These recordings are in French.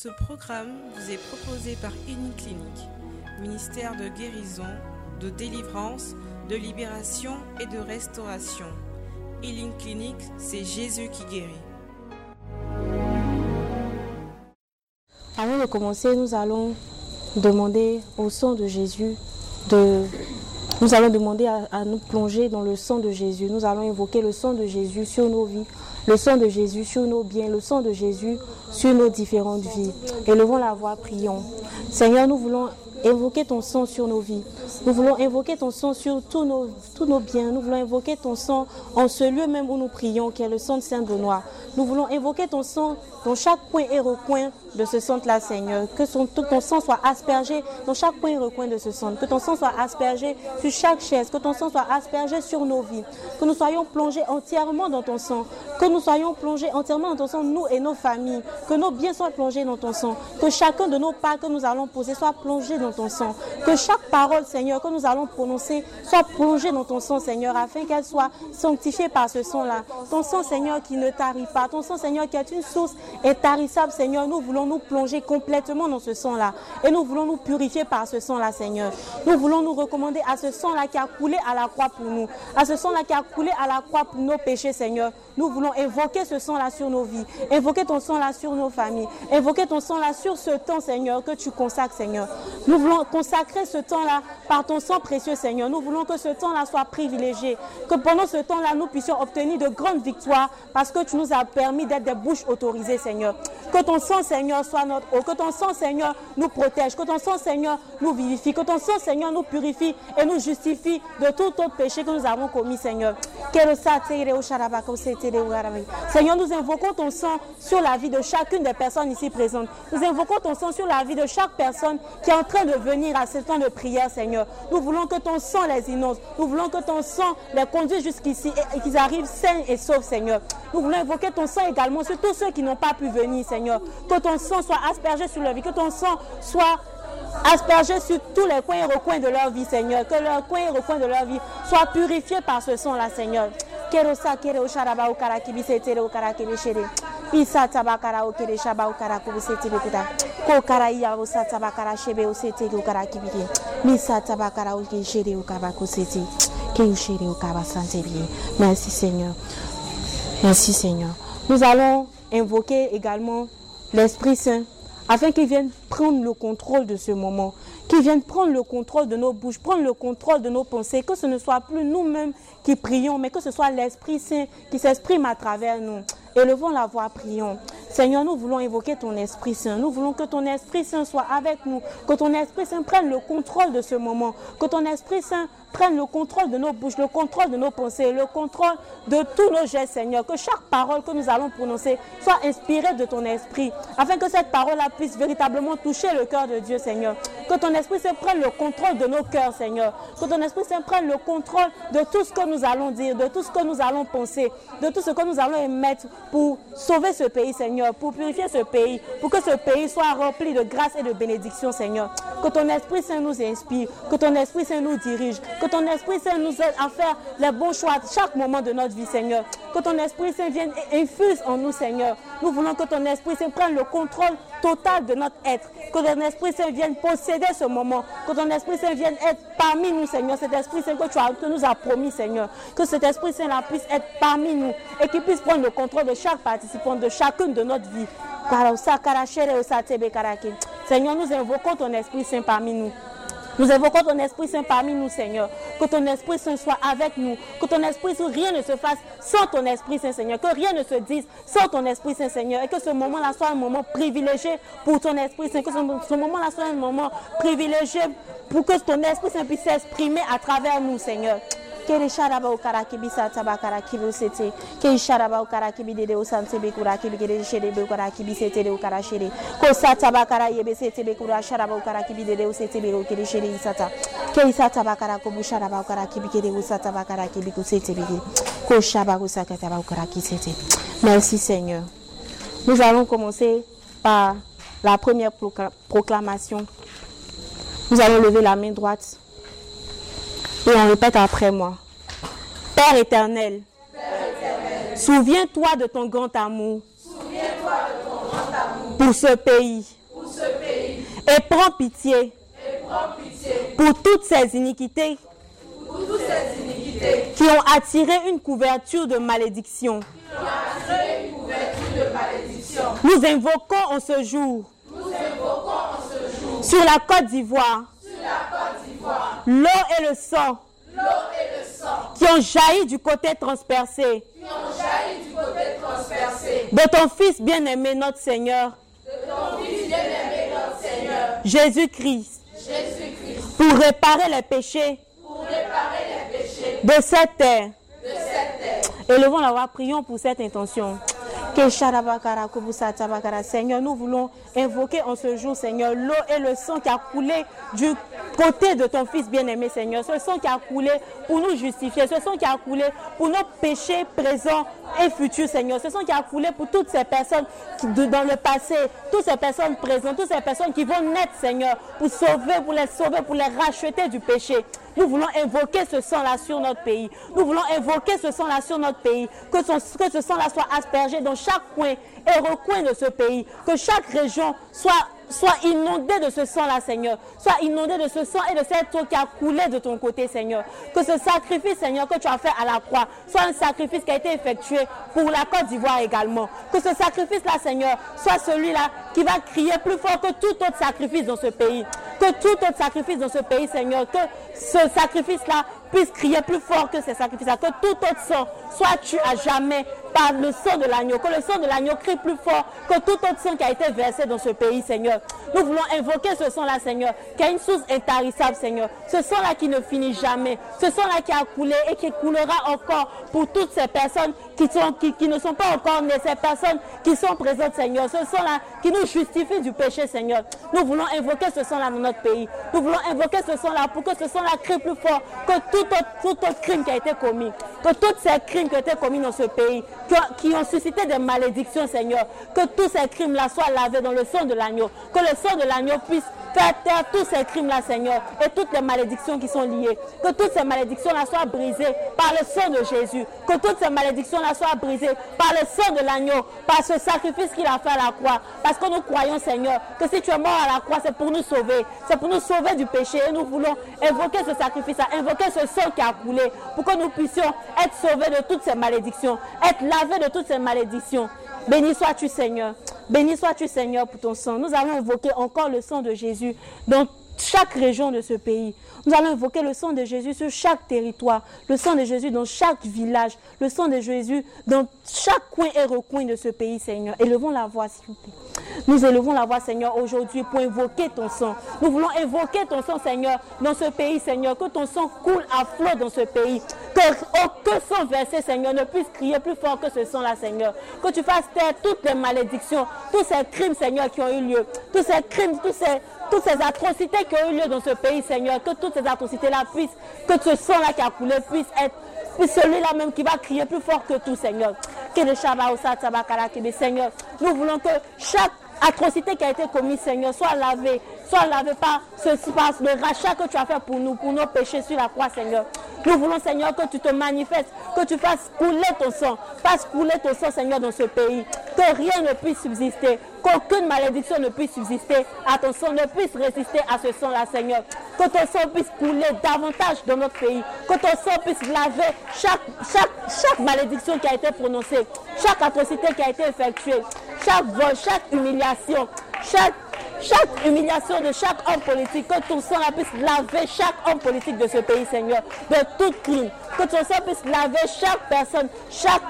Ce programme vous est proposé par Clinique, ministère de guérison, de délivrance, de libération et de restauration. Healing Clinic, c'est Jésus qui guérit. Avant de commencer, nous allons demander au sang de Jésus de... Nous allons demander à, à nous plonger dans le sang de Jésus. Nous allons invoquer le sang de Jésus sur nos vies, le sang de Jésus sur nos biens, le sang de Jésus sur nos différentes vies. Élevons la voix, prions. Seigneur, nous voulons invoquer ton sang sur nos vies. Nous voulons invoquer ton sang sur tous nos, tous nos biens. Nous voulons invoquer ton sang en ce lieu même où nous prions, qui est le de Saint-Benoît. Nous voulons invoquer ton sang dans chaque coin et recoin de ce centre-là, Seigneur. Que ton sang soit aspergé dans chaque coin et recoin de ce centre. Que ton sang soit aspergé sur chaque chaise. Que ton sang soit aspergé sur nos vies. Que nous soyons plongés entièrement dans ton sang. Que nous soyons plongés entièrement dans ton sang, nous et nos familles. Que nos biens soient plongés dans ton sang. Que chacun de nos pas que nous allons poser soit plongé dans ton sang. Que chaque parole, Seigneur, que nous allons prononcer soit plongée dans ton sang, Seigneur, afin qu'elle soit sanctifiée par ce sang-là. Ton sang, Seigneur, qui ne tarit pas. Ton sang, Seigneur, qui est une source intarissable, Seigneur. Nous voulons nous plonger complètement dans ce sang-là. Et nous voulons nous purifier par ce sang-là, Seigneur. Nous voulons nous recommander à ce sang-là qui a coulé à la croix pour nous. À ce sang-là qui a coulé à la croix pour nos péchés, Seigneur. Nous voulons évoquer ce sang-là sur nos vies. Invoquer ton sang-là sur nos familles. Invoquer ton sang-là sur ce temps, Seigneur, que tu consacres, Seigneur. Nous voulons consacrer ce temps-là par ton sang précieux, Seigneur. Nous voulons que ce temps-là soit privilégié. Que pendant ce temps-là, nous puissions obtenir de grandes victoires parce que tu nous as permis d'être des bouches autorisées, Seigneur. Que ton sang, Seigneur, soit notre eau. Que ton sang, Seigneur, nous protège. Que ton sang, Seigneur, nous vivifie. Que ton sang, Seigneur, nous purifie et nous justifie de tout autre péché que nous avons commis, Seigneur. Seigneur, nous invoquons ton sang sur la vie de chacune des personnes ici présentes. Nous invoquons ton sang sur la vie de chaque personne qui est en train de venir à ce temps de prière, Seigneur. Nous voulons que ton sang les innonce. Nous voulons que ton sang les conduise jusqu'ici et qu'ils arrivent sains et saufs, Seigneur. Nous voulons invoquer ton sang également sur tous ceux qui n'ont pas pu venir, Seigneur. Que ton sang soit aspergé sur leur vie. Que ton sang soit aspergé sur tous les coins et recoins de leur vie, Seigneur. Que leurs coins et recoins de leur vie soient purifiés par ce sang-là, Seigneur. Kere sharaba ukara kibise tere ukara kibishere. Isa tabakara okere shaba. Merci Seigneur. Merci Seigneur. Nous allons invoquer également l'Esprit Saint afin qu'il vienne prendre le contrôle de ce moment, qu'il vienne prendre le contrôle de nos bouches, prendre le contrôle de nos pensées, que ce ne soit plus nous-mêmes qui prions, mais que ce soit l'Esprit Saint qui s'exprime à travers nous. Élevons la voix, prions. Seigneur, nous voulons invoquer ton Esprit Saint. Nous voulons que ton Esprit Saint soit avec nous, que ton Esprit Saint prenne le contrôle de ce moment, que ton Esprit Saint prenne le contrôle de nos bouches, le contrôle de nos pensées, le contrôle de tous nos gestes, Seigneur. Que chaque parole que nous allons prononcer soit inspirée de ton Esprit, afin que cette parole puisse véritablement toucher le cœur de Dieu, Seigneur. Que ton Esprit Saint prenne le contrôle de nos cœurs, Seigneur. Que ton Esprit Saint prenne le contrôle de tout ce que nous allons dire, de tout ce que nous allons penser, de tout ce que nous allons émettre pour sauver ce pays, Seigneur, pour purifier ce pays, pour que ce pays soit rempli de grâce et de bénédiction, Seigneur. Que ton Esprit Saint nous inspire, que ton Esprit Saint nous dirige, que ton Esprit Saint nous aide à faire les bons choix à chaque moment de notre vie, Seigneur. Que ton Esprit Saint vienne et infuse en nous, Seigneur. Nous voulons que ton Esprit Saint prenne le contrôle total de notre être. Que ton Esprit Saint vienne posséder ce moment. Que ton Esprit Saint vienne être parmi nous, Seigneur. Cet Esprit Saint que tu nous as promis, Seigneur. Que cet Esprit Saint-là puisse être parmi nous et qu'il puisse prendre le contrôle de chaque participant, de chacune de notre vie. Seigneur, nous invoquons ton Esprit Saint parmi nous. Nous invoquons ton Esprit Saint parmi nous, Seigneur. Que ton Esprit Saint soit avec nous. Que ton Esprit Saint, rien ne se fasse sans ton Esprit Saint, Seigneur. Que rien ne se dise sans ton Esprit Saint, Seigneur. Et que ce moment-là soit un moment privilégié pour ton Esprit Saint. Que ce, ce moment-là soit un moment privilégié pour que ton Esprit Saint puisse s'exprimer à travers nous, Seigneur. Kere sharaba ukara kibi sata bakara kibi sete. Kere sharaba ukara kibi dede usante bekura kibi kere shere bekura kibi sete de ukara shere. Ko sata bakara yebe sete bekura sharaba ukara kibi dede usete beko kere shere isata. Kere sata bakara kobu sharaba ukara kibi kere usata bakara kibi kusete beke. Ko shaba usaka taba ukara kisete. Merci Seigneur. Nous allons commencer par la première proclamation. Nous allons lever la main droite. Et on répète après moi. Père éternel, souviens-toi de ton grand amour. Souviens-toi de ton grand amour. pour ce pays. Et prends pitié, pour toutes ces iniquités, qui ont attiré une couverture de malédiction. Nous invoquons en ce jour, sur la Côte d'Ivoire l'eau et le sang qui ont jailli du côté transpercé de ton Fils bien-aimé, notre Seigneur, Jésus-Christ, pour réparer les péchés de cette terre. Élevons la voix, prions pour cette intention. Seigneur, nous voulons invoquer en ce jour, Seigneur, l'eau et le sang qui a coulé du côté de ton Fils bien-aimé, Seigneur. Ce sang qui a coulé pour nous justifier, ce sang qui a coulé pour nos péchés présents et futurs, Seigneur. Ce sang qui a coulé pour toutes ces personnes qui, dans le passé, toutes ces personnes présentes, toutes ces personnes qui vont naître, Seigneur, pour sauver, pour les sauver, pour les racheter du péché. Nous voulons invoquer ce sang-là sur notre pays. Nous voulons invoquer ce sang-là sur notre pays. Que, que ce sang-là soit aspergé dans chaque coin et recoin de ce pays. Que chaque région soit Sois inondé de ce sang-là, Seigneur. Sois inondé de ce sang et de cette eau qui a coulé de ton côté, Seigneur. Que ce sacrifice, Seigneur, que tu as fait à la croix, soit un sacrifice qui a été effectué pour la Côte d'Ivoire également. Que ce sacrifice-là, Seigneur, soit celui-là qui va crier plus fort que tout autre sacrifice dans ce pays. Que tout autre sacrifice dans ce pays, Seigneur, que ce sacrifice-là puisse crier plus fort que ces sacrifices-là. Que tout autre sang soit tué à jamais par le sang de l'agneau. Que le sang de l'agneau crie plus fort que tout autre sang qui a été versé dans ce pays, Seigneur. Nous voulons invoquer ce sang-là, Seigneur, qui a une source intarissable, Seigneur. Ce sang-là qui ne finit jamais. Ce sang-là qui a coulé et qui coulera encore pour toutes ces personnes qui, sont, qui, qui ne sont pas encore nées, ces personnes qui sont présentes, Seigneur. Ce sang-là qui nous justifie du péché, Seigneur. Nous voulons invoquer ce sang-là dans notre pays. Nous voulons invoquer ce sang-là pour que ce sang-là crie plus fort que tout autre, tout autre crime qui a été commis. Que tous ces crimes qui ont été commis dans ce pays, qui ont suscité des malédictions, Seigneur, que tous ces crimes-là soient lavés dans le sang de l'agneau. Que le sang de l'agneau puisse faire taire tous ces crimes-là, Seigneur, et toutes les malédictions qui sont liées. Que toutes ces malédictions-là soient brisées par le sang de Jésus. Que toutes ces malédictions-là soient brisées par le sang de l'agneau, par ce sacrifice qu'il a fait à la croix. Parce que nous croyons, Seigneur, que si tu es mort à la croix, c'est pour nous sauver. C'est pour nous sauver du péché. Et nous voulons invoquer ce sacrifice, invoquer ce sang qui a coulé, pour que nous puissions être sauvés de toutes ces malédictions, être lavés de toutes ces malédictions. Béni sois-tu, Seigneur. Béni sois-tu, Seigneur, pour ton sang. Nous allons invoquer encore le sang de Jésus dans chaque région de ce pays. Nous allons invoquer le sang de Jésus sur chaque territoire, le sang de Jésus dans chaque village, le sang de Jésus dans chaque coin et recoin de ce pays, Seigneur. Élevons la voix, s'il vous plaît. Nous élevons la voix, Seigneur, aujourd'hui pour invoquer ton sang. Nous voulons invoquer ton sang, Seigneur, dans ce pays, Seigneur. Que ton sang coule à flot dans ce pays. Que aucun sang versé, Seigneur, ne puisse crier plus fort que ce sang-là, Seigneur. Que tu fasses taire toutes les malédictions, tous ces crimes, Seigneur, qui ont eu lieu. Tous ces crimes, tous toutes ces atrocités qui ont eu lieu dans ce pays, Seigneur. Que toutes ces atrocités-là puissent, que ce sang-là qui a coulé puisse être celui-là même qui va crier plus fort que tout, Seigneur. Seigneur, nous voulons que chaque atrocité qui a été commise, Seigneur, soit lavée, soit lavée par ceci, par le rachat que tu as fait pour nous, pour nos péchés sur la croix, Seigneur. Nous voulons, Seigneur, que tu te manifestes, que tu fasses couler ton sang, fasses couler ton sang, Seigneur, dans ce pays. Que rien ne puisse subsister, qu'aucune malédiction ne puisse subsister à ton sang, ne puisse résister à ce sang-là, Seigneur. Que ton sang puisse couler davantage dans notre pays, que ton sang puisse laver chaque, chaque, chaque malédiction qui a été prononcée, chaque atrocité qui a été effectuée, chaque vol, chaque humiliation, chaque chaque humiliation de chaque homme politique, que ton sang puisse laver chaque homme politique de ce pays, Seigneur, de tout crime. Que ton sang puisse laver chaque personne, chaque,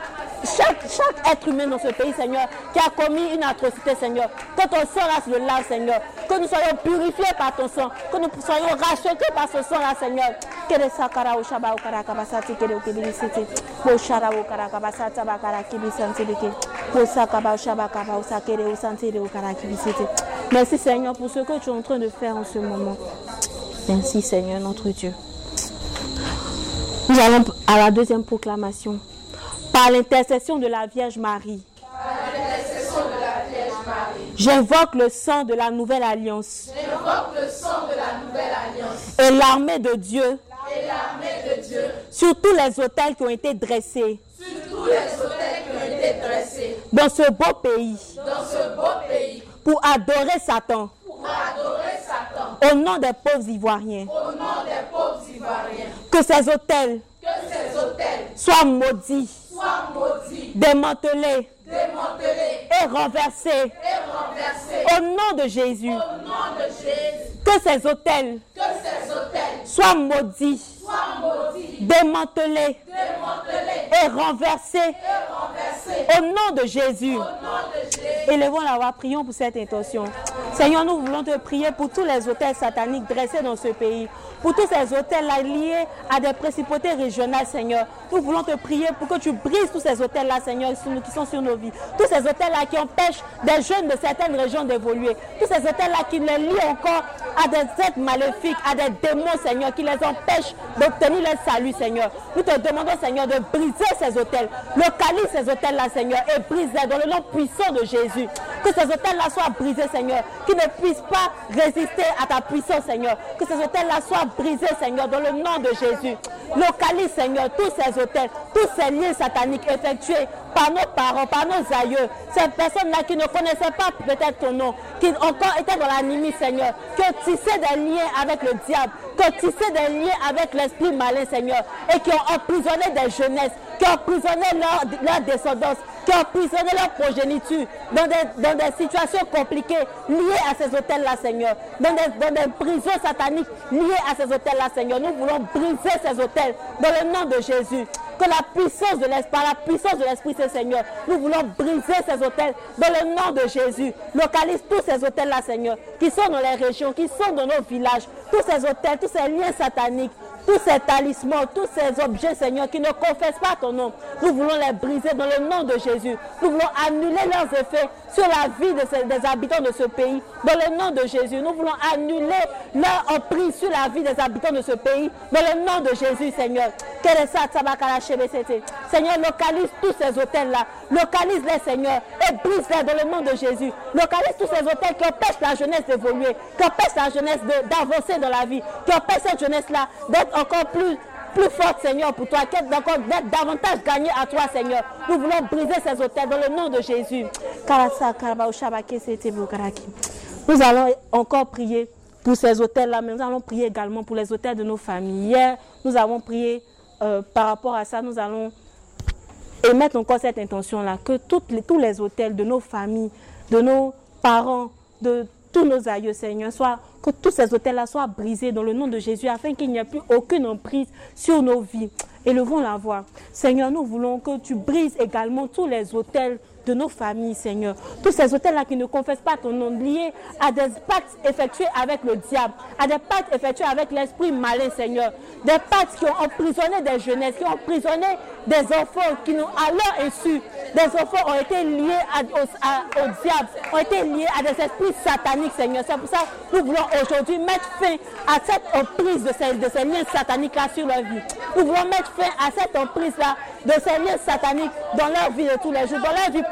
chaque, chaque être humain dans ce pays, Seigneur, qui a commis une atrocité, Seigneur. Que ton sang là le lave, Seigneur. Que nous soyons purifiés par ton sang. Que nous soyons rachetés par ce sang là, Seigneur. Merci Seigneur pour ce que tu es en train de faire en ce moment. Merci Seigneur notre Dieu. Nous allons à la deuxième proclamation. Par l'intercession de la Vierge Marie. J'invoque le sang de la nouvelle alliance. le sang de la nouvelle alliance. Et l'armée de Dieu. Et l'armée de Dieu. Sur tous les hôtels qui ont été dressés. Sur tous les hôtels qui ont été dressés. Dans ce beau pays. Dans ce beau pays pour adorer Satan. pour adorer Satan Au nom des pauvres Ivoiriens. au nom des pauvres Ivoiriens. Que ces hôtels Que ces hôtels soient maudits, soient maudits, démantelés démantelés et renversés. et renversés. Au nom de Jésus. Au nom de Jésus, Que ces hôtels que ces hôtels soient maudits, démantelés et renversés. Au nom de Jésus. Au nom de Jésus, Élevons la voix, prions pour cette intention. Seigneur, nous voulons te prier pour tous les hôtels sataniques dressés dans ce pays. Pour tous ces hôtels-là liés à des principautés régionales, Seigneur. Nous voulons te prier pour que tu brises tous ces hôtels-là, Seigneur, qui sont sur nos vies. Tous ces hôtels-là qui empêchent des jeunes de certaines régions d'évoluer. Tous ces hôtels-là qui les lient encore à des êtres maléfiques, à des démons, Seigneur, qui les empêchent d'obtenir leur salut, Seigneur. Nous te demandons, Seigneur, de briser ces hôtels. Localise ces hôtels-là, Seigneur, et brise-les dans le nom puissant de Jésus. Que ces hôtels-là soient brisés, Seigneur. Qu'ils ne puissent pas résister à ta puissance, Seigneur. Que ces hôtels-là soient brisés, Seigneur, dans le nom de Jésus. Localise, Seigneur, tous ces hôtels, tous ces liens sataniques effectués par nos parents, par nos aïeux. Ces personnes-là qui ne connaissaient pas peut-être ton nom, qui encore étaient dans la limite, Seigneur. Qui ont tissé des liens avec le diable. Qui ont tissé des liens avec l'esprit malin, Seigneur. Et qui ont emprisonné des jeunesses. Qui ont emprisonné leur, descendance qui ont emprisonné leur progéniture dans des, situations compliquées liées à ces hôtels-là, Seigneur. Dans des prisons sataniques liées à ces hôtels-là, Seigneur. Nous voulons briser ces hôtels dans le nom de Jésus. Que la puissance de l'Esprit, la puissance de l'Esprit, c'est Seigneur. Nous voulons briser ces hôtels dans le nom de Jésus. Localise tous ces hôtels-là, Seigneur, qui sont dans les régions, qui sont dans nos villages. Tous ces hôtels, tous ces liens sataniques tous ces talismans, tous ces objets, Seigneur, qui ne confessent pas ton nom, nous voulons les briser dans le nom de Jésus. Nous voulons annuler leurs effets sur la vie des habitants de ce pays, dans le nom de Jésus. Nous voulons annuler leur emprise sur la vie des habitants de ce pays, dans le nom de Jésus, Seigneur. Seigneur, localise tous ces hôtels-là, localise-les, Seigneur, et brise-les dans le nom de Jésus. Localise tous ces hôtels qui empêchent la jeunesse d'évoluer, qui empêchent la jeunesse d'avancer dans la vie, qui empêchent cette jeunesse-là d'être encore plus plus forte, Seigneur, pour toi, qu'être encore d'être davantage gagné à toi, Seigneur? Nous voulons briser ces hôtels dans le nom de Jésus. Nous allons encore prier pour ces hôtels-là, mais nous allons prier également pour les hôtels de nos familles. Hier, nous avons prié euh, par rapport à ça, nous allons émettre encore cette intention-là, que toutes les- tous les hôtels de nos familles, de nos parents, de tous nos aïeux, Seigneur, soient, que tous ces hôtels-là soient brisés dans le nom de Jésus, afin qu'il n'y ait plus aucune emprise sur nos vies. Élevons la voix. Seigneur, nous voulons que tu brises également tous les hôtels de nos familles, Seigneur. Tous ces hôtels-là qui ne confessent pas ton nom, liés à des pactes effectués avec le diable, à des pactes effectués avec l'esprit malin, Seigneur. Des pactes qui ont emprisonné des jeunesses, qui ont emprisonné des enfants, qui n'ont à leur des enfants ont été liés au, diable, ont été liés à des esprits sataniques, Seigneur. C'est pour ça que nous voulons aujourd'hui mettre fin à cette emprise de ces, de ces liens sataniques-là sur leur vie. Nous voulons mettre fin à cette emprise-là de ces liens sataniques dans leur vie de tous les jours, dans leur vie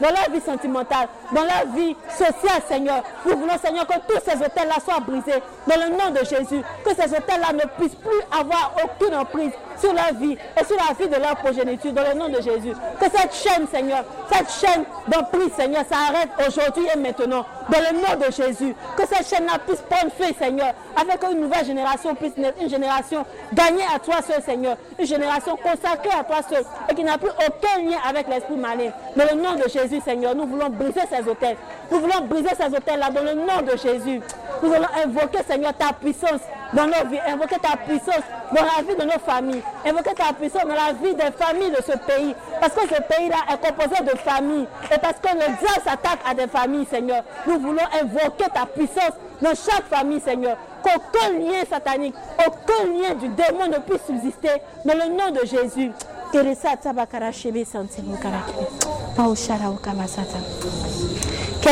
dans leur vie sentimentale, dans leur vie sociale, Seigneur. Nous voulons, Seigneur, que tous ces hôtels-là soient brisés dans le nom de Jésus, que ces hôtels-là ne puissent plus avoir aucune emprise sur leur vie et sur la vie de leur progéniture dans le nom de Jésus. Que cette chaîne, Seigneur, cette chaîne d'emprise, Seigneur, s'arrête aujourd'hui et maintenant dans le nom de Jésus. Que cette chaîne-là puisse prendre feu, Seigneur, afin qu'une nouvelle génération puisse naître, une génération gagnée à toi seul, Seigneur, une génération consacrée à toi seul et qui n'a plus aucun lien avec l'esprit malin. Dans le nom de Jésus, Seigneur, nous voulons briser ces hôtels. Nous voulons briser ces hôtels-là dans le nom de Jésus. Nous voulons invoquer, Seigneur, ta puissance dans nos vies, invoquer ta puissance dans la vie de nos familles, invoquer ta puissance dans la vie des familles de ce pays. Parce que ce pays-là est composé de familles. Et parce que le diable s'attaque à des familles, Seigneur. Nous voulons invoquer ta puissance dans chaque famille, Seigneur. Qu'aucun lien satanique, aucun lien du démon ne puisse subsister dans le nom de Jésus. Quelle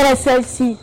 est celle-ci?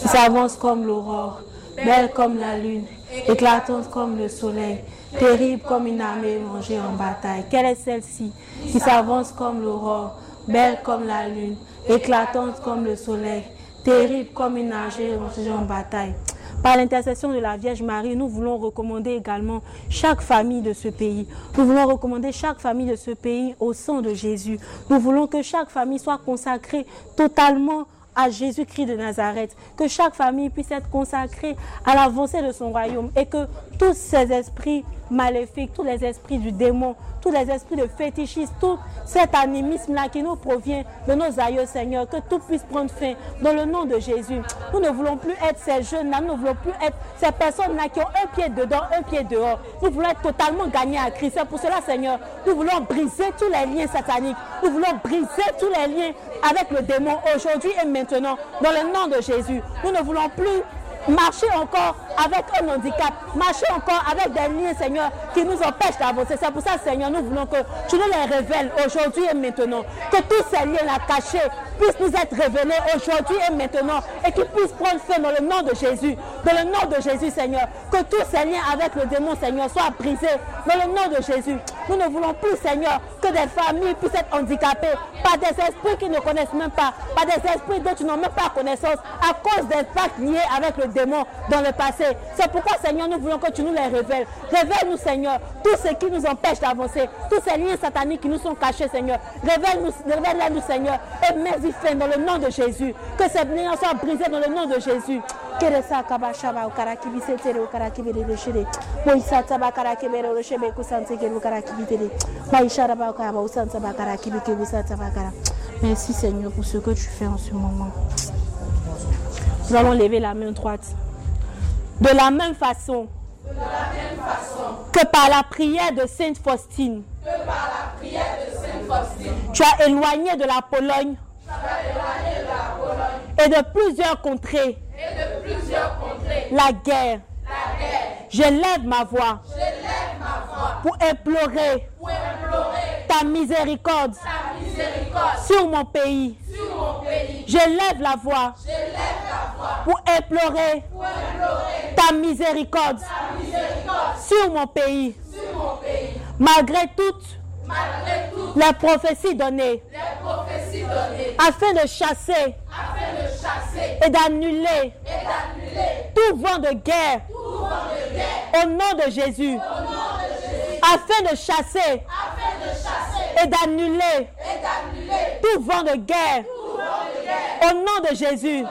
Qui s'avance comme l'aurore, belle comme la lune, éclatante comme le soleil, terrible comme une armée rangée en bataille. Quelle est celle-ci qui s'avance comme l'aurore, belle comme la lune, éclatante comme le soleil, terrible comme une armée rangée en bataille? Par l'intercession de la Vierge Marie, nous voulons recommander également chaque famille de ce pays. Nous voulons recommander chaque famille de ce pays au sang de Jésus. Nous voulons que chaque famille soit consacrée totalement à Jésus-Christ de Nazareth. Que chaque famille puisse être consacrée à l'avancée de son royaume et que tous ces esprits maléfiques, tous les esprits du démon, tous les esprits de fétichisme, tout cet animisme-là qui nous provient de nos aïeux, Seigneur, que tout puisse prendre fin dans le nom de Jésus. Nous ne voulons plus être ces jeunes-là, nous ne voulons plus être ces personnes-là qui ont un pied dedans, un pied dehors. Nous voulons être totalement gagnés à Christ. pour cela, Seigneur, nous voulons briser tous les liens sataniques. Nous voulons briser tous les liens avec le démon aujourd'hui et maintenant, dans le nom de Jésus. Nous ne voulons plus marcher encore avec un handicap, marcher encore avec des liens, Seigneur, qui nous empêchent d'avancer. C'est pour ça, Seigneur, nous voulons que tu nous les révèles aujourd'hui et maintenant. Que tous ces liens-là cachés puissent nous être révélés aujourd'hui et maintenant et qu'ils puissent prendre fin dans le nom de Jésus. Dans le nom de Jésus, Seigneur. Que tous ces liens avec le démon, Seigneur, soient brisés dans le nom de Jésus. Nous ne voulons plus, Seigneur, que des familles puissent être handicapées par des esprits qui ne connaissent même pas, par des esprits dont tu n'as même pas connaissance à cause des pactes liés avec le démon dans le passé. C'est pourquoi, Seigneur, nous voulons que tu nous les révèles. Révèle-nous, Seigneur, tout ce qui nous empêche d'avancer, tous ces liens sataniques qui nous sont cachés, Seigneur. Révèle-nous, révèle-nous, Seigneur, et mets-y fin dans le nom de Jésus. Que ces liens soient brisés dans le nom de Jésus. Merci Seigneur pour ce que tu fais en ce moment. Nous allons lever la main droite. De la même façon, que par la prière de Sainte Faustine, tu as éloigné de la Pologne, et de plusieurs contrées, la, guerre. Je lève ma voix, pour, implorer ta miséricorde, sur, mon pays. Je lève la voix, pour, implorer ta miséricorde, sur, mon pays. Malgré toutes les prophéties données, afin de chasser, et d'annuler. Tout vent de guerre, au nom de Jésus, afin de chasser, et d'annuler tout vent de guerre, au nom de Jésus.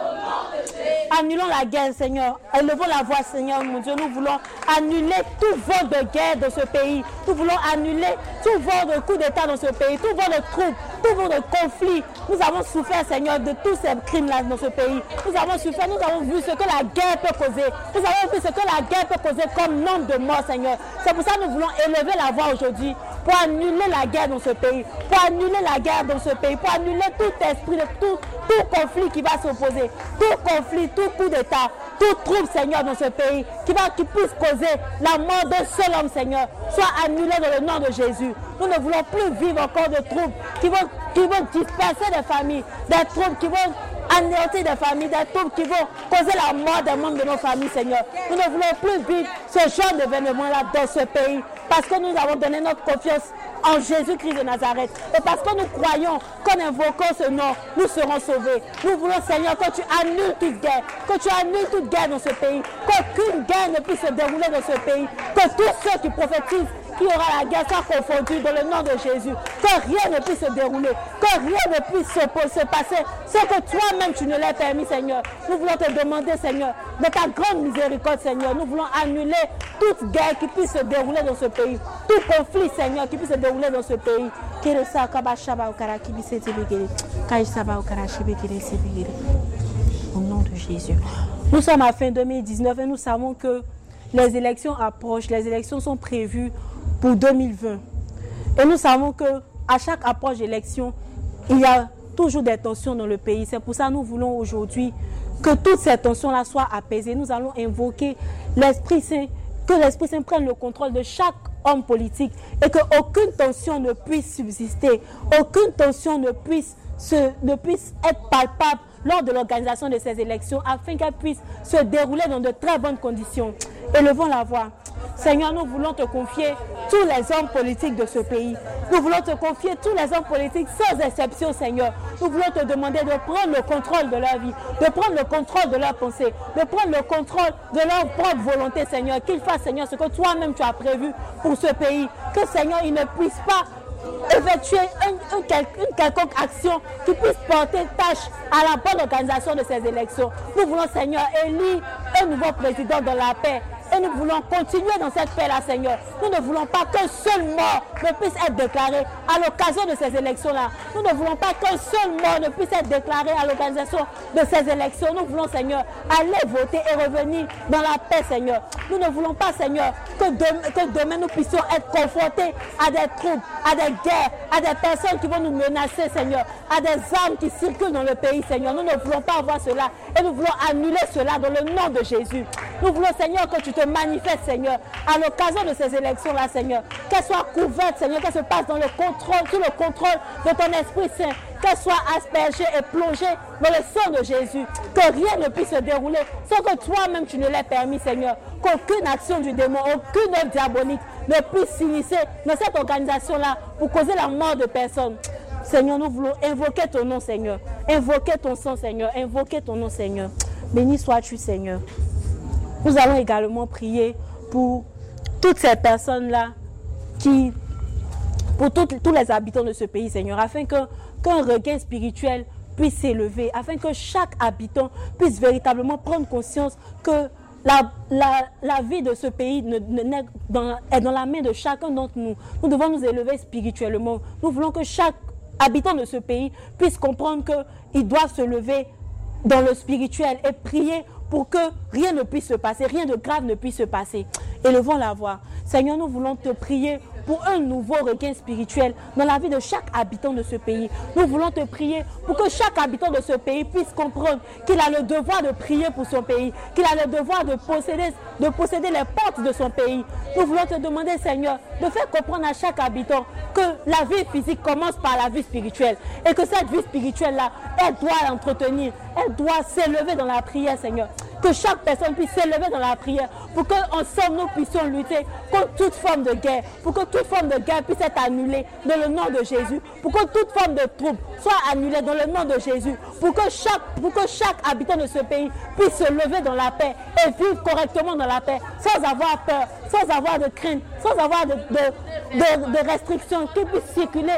Annulons la guerre, Seigneur. Élevons la voix, Seigneur, mon Dieu. Nous voulons annuler tout vent de guerre dans ce pays. Nous voulons annuler tout vent de coup d'État dans ce pays, tout vent de troubles, tout vent de conflits. Nous avons souffert, Seigneur, de tous ces crimes-là dans ce pays. Nous avons souffert, nous avons vu ce que la guerre peut causer. Nous avons vu ce que la guerre peut causer comme nombre de morts, Seigneur. C'est pour ça que nous voulons élever la voix aujourd'hui pour annuler la guerre dans ce pays, pour annuler la guerre dans ce pays, pour annuler tout esprit, tout, tout conflit qui va s'opposer, tout conflit, tout coup d'État, tout trouble, Seigneur, dans ce pays, qui, va, qui puisse causer la mort d'un seul homme, Seigneur, soit annulé dans le nom de Jésus. Nous ne voulons plus vivre encore de troubles qui vont, qui vont disperser des familles, des troubles qui vont anéantir des familles, des troubles qui vont causer la mort des membres de nos familles, Seigneur. Nous ne voulons plus vivre ce genre d'événement-là dans ce pays parce que nous avons donné notre confiance en Jésus-Christ de Nazareth. Et parce que nous croyons qu'en invoquant ce nom, nous serons sauvés. Nous voulons, Seigneur, que tu annules toute guerre, que tu annules toute guerre dans ce pays, qu'aucune guerre ne puisse se dérouler dans ce pays, que tous ceux qui prophétisent qu'il y aura la guerre soit confondue dans le nom de Jésus. Que rien ne puisse se dérouler, que rien ne puisse se, passer. C'est que toi-même tu ne l'as permis, Seigneur. Nous voulons te demander, Seigneur, de ta grande miséricorde, Seigneur. Nous voulons annuler toute guerre qui puisse se dérouler dans ce pays. Tout conflit, Seigneur, qui puisse se dérouler dans ce pays. Au nom de Jésus. Nous sommes à fin 2019 et nous savons que les élections approchent, les élections sont prévues pour 2020. Et nous savons que à chaque approche d'élection, il y a toujours des tensions dans le pays. C'est pour ça que nous voulons aujourd'hui que toutes ces tensions-là soient apaisées. Nous allons invoquer l'Esprit Saint, que l'Esprit Saint prenne le contrôle de chaque homme politique et qu'aucune tension ne puisse subsister, aucune tension ne puisse, se, ne puisse être palpable lors de l'organisation de ces élections afin qu'elles puissent se dérouler dans de très bonnes conditions. Élevons la voix. Seigneur, nous voulons te confier tous les hommes politiques de ce pays. Nous voulons te confier tous les hommes politiques sans exception, Seigneur. Nous voulons te demander de prendre le contrôle de leur vie, de prendre le contrôle de leurs pensées, de prendre le contrôle de leur propre volonté, Seigneur. Qu'ils fassent, Seigneur, ce que toi-même tu as prévu pour ce pays. Que, Seigneur, ils ne puissent pas effectuer une, quelconque action qui puisse porter tâche à la bonne organisation de ces élections. Nous voulons, Seigneur, élire un nouveau président dans la paix et nous voulons continuer dans cette paix-là, Seigneur. Nous ne voulons pas qu'un seul mort ne puisse être déclaré à l'occasion de ces élections-là. Nous ne voulons pas qu'un seul mort ne puisse être déclaré à l'organisation de ces élections. Nous voulons, Seigneur, aller voter et revenir dans la paix, Seigneur. Nous ne voulons pas, Seigneur, que, demain nous puissions être confrontés à des troubles, à des guerres, à des personnes qui vont nous menacer, Seigneur, à des armes qui circulent dans le pays, Seigneur. Nous ne voulons pas avoir cela et nous voulons annuler cela dans le nom de Jésus. Nous voulons, Seigneur, que tu te manifeste, Seigneur, à l'occasion de ces élections-là, Seigneur. Qu'elles soient couvertes, Seigneur, qu'elles se passent dans le contrôle, sous le contrôle de ton Esprit Saint. Qu'elles soient aspergées et plongées dans le sang de Jésus. Que rien ne puisse se dérouler sans que toi-même tu ne l'aies permis, Seigneur. Qu'aucune action du démon, aucune œuvre diabolique ne puisse s'initier dans cette organisation-là pour causer la mort de personnes. Seigneur, nous voulons invoquer ton nom, Seigneur. Invoquer ton sang, Seigneur. Invoquer ton nom, Seigneur. Béni sois-tu, Seigneur. Nous allons également prier pour toutes ces personnes-là qui, pour tous les habitants de ce pays, Seigneur, afin qu'un regain spirituel puisse s'élever, afin que chaque habitant puisse véritablement prendre conscience que la, vie de ce pays est dans la main de chacun d'entre nous. Nous devons nous élever spirituellement. Nous voulons que chaque habitant de ce pays puisse comprendre qu'il doit se lever dans le spirituel et prier pour que rien ne puisse se passer, rien de grave ne puisse se passer. Élevons la voix. Seigneur, nous voulons te prier pour un nouveau regain spirituel dans la vie de chaque habitant de ce pays. Nous voulons te prier pour que chaque habitant de ce pays puisse comprendre qu'il a le devoir de prier pour son pays, qu'il a le devoir de posséder, de posséder les portes de son pays. Nous voulons te demander, Seigneur, de faire comprendre à chaque habitant que la vie physique commence par la vie spirituelle et que cette vie spirituelle-là, elle doit l'entretenir, elle doit s'élever dans la prière, Seigneur que chaque personne puisse s'élever dans la prière, pour qu'ensemble nous puissions lutter contre toute forme de guerre, pour que toute forme de guerre puisse être annulée dans le nom de Jésus, pour que toute forme de trouble soit annulée dans le nom de Jésus, pour que chaque, pour que chaque habitant de ce pays puisse se lever dans la paix et vivre correctement dans la paix, sans avoir peur, sans avoir de crainte, sans avoir de, de, restrictions, qui puisse circuler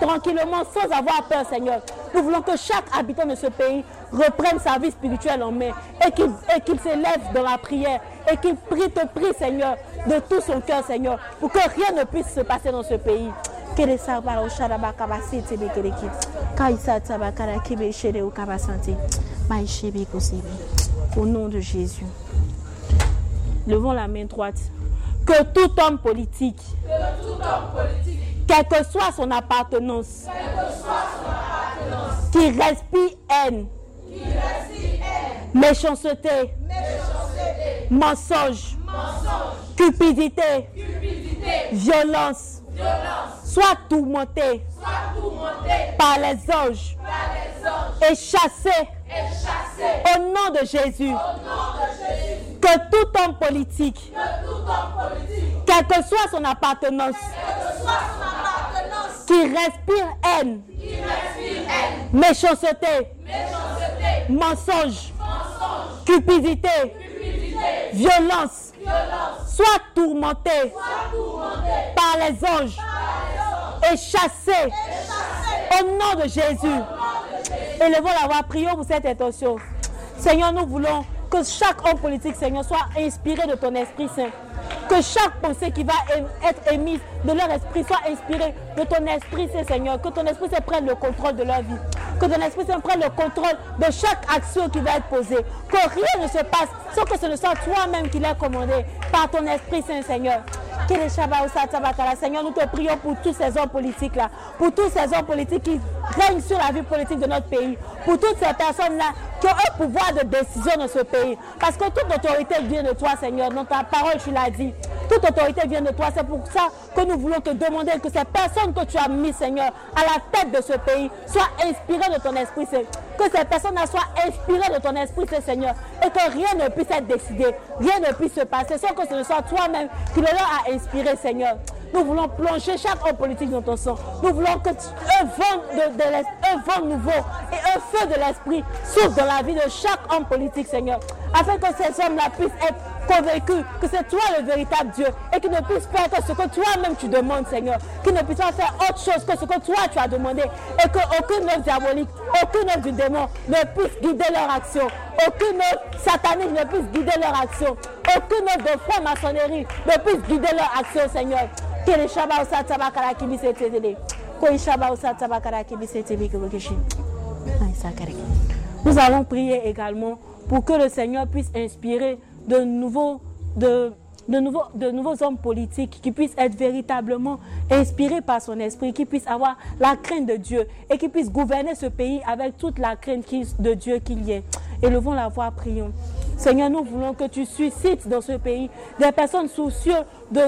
tranquillement sans avoir peur, Seigneur. Nous voulons que chaque habitant de ce pays reprenne sa vie spirituelle en main et qu'il s'élève dans la prière et qu'il prie, te prie, Seigneur, de tout son cœur, Seigneur, pour que rien ne puisse se passer dans ce pays. Au nom de Jésus. Levons la main droite. Que tout homme politique, quelle que soit son appartenance, qui respire haine, méchanceté, mensonge, cupidité, violence, soit tourmenté, par les anges, et chassé, au nom de Jésus, que tout homme politique, quelle que soit son appartenance, qui respire haine, méchanceté, mensonge, cupidité, violence, soit tourmenté, par les anges, et chassé, au nom de Jésus. Élevons la voix, prions pour cette intention. Seigneur, nous voulons que chaque homme politique, Seigneur, soit inspiré de ton Esprit Saint. Que chaque pensée qui va être émise de leur esprit soit inspirée de ton Esprit Seigneur. Que ton Esprit Saint prenne le contrôle de leur vie. Que ton Esprit Saint prenne le contrôle de chaque action qui va être posée. Que rien ne se passe sans que ce ne soit toi-même qui l'ait commandé par ton Esprit Saint, Seigneur. Seigneur, nous te prions pour tous ces hommes politiques-là, pour tous ces hommes politiques qui règnent sur la vie politique de notre pays, pour toutes ces personnes-là qui ont un pouvoir de décision dans ce pays. Parce que toute autorité vient de toi, Seigneur. Dans ta parole, tu l'as dit. Toute autorité vient de toi. C'est pour ça que nous voulons te demander que ces personnes que tu as mises, Seigneur, à la tête de ce pays, soient inspirées de ton esprit, Que ces personnes-là soient inspirées de ton esprit, Seigneur. Et que rien ne puisse être décidé. Rien ne puisse se passer sans que ce ne soit toi-même qui le a inspiré, Seigneur. Nous voulons plonger chaque homme politique dans ton sang. Nous voulons que un vent, de, un vent nouveau et un feu de l'esprit souffle dans la vie de chaque homme politique, Seigneur afin que ces hommes-là puissent être convaincus que c'est toi le véritable Dieu et qu'ils ne puissent pas faire ce que toi-même tu demandes, Seigneur. Qu'ils ne puissent pas faire autre chose que ce que toi tu as demandé et qu'aucune œuvre diabolique, aucune œuvre du démon ne puisse guider leur action. Aucune œuvre satanique ne puisse guider leur action. Aucune œuvre de franc-maçonnerie ne puisse guider leur action, Seigneur. Nous allons prier également pour que le Seigneur puisse inspirer de nouveaux, de, nouveaux, de nouveaux hommes politiques qui puissent être véritablement inspirés par son esprit, qui puissent avoir la crainte de Dieu et qui puissent gouverner ce pays avec toute la crainte de Dieu qu'il y ait. Élevons la voix, prions. Seigneur, nous voulons que tu suscites dans ce pays des personnes soucieuses de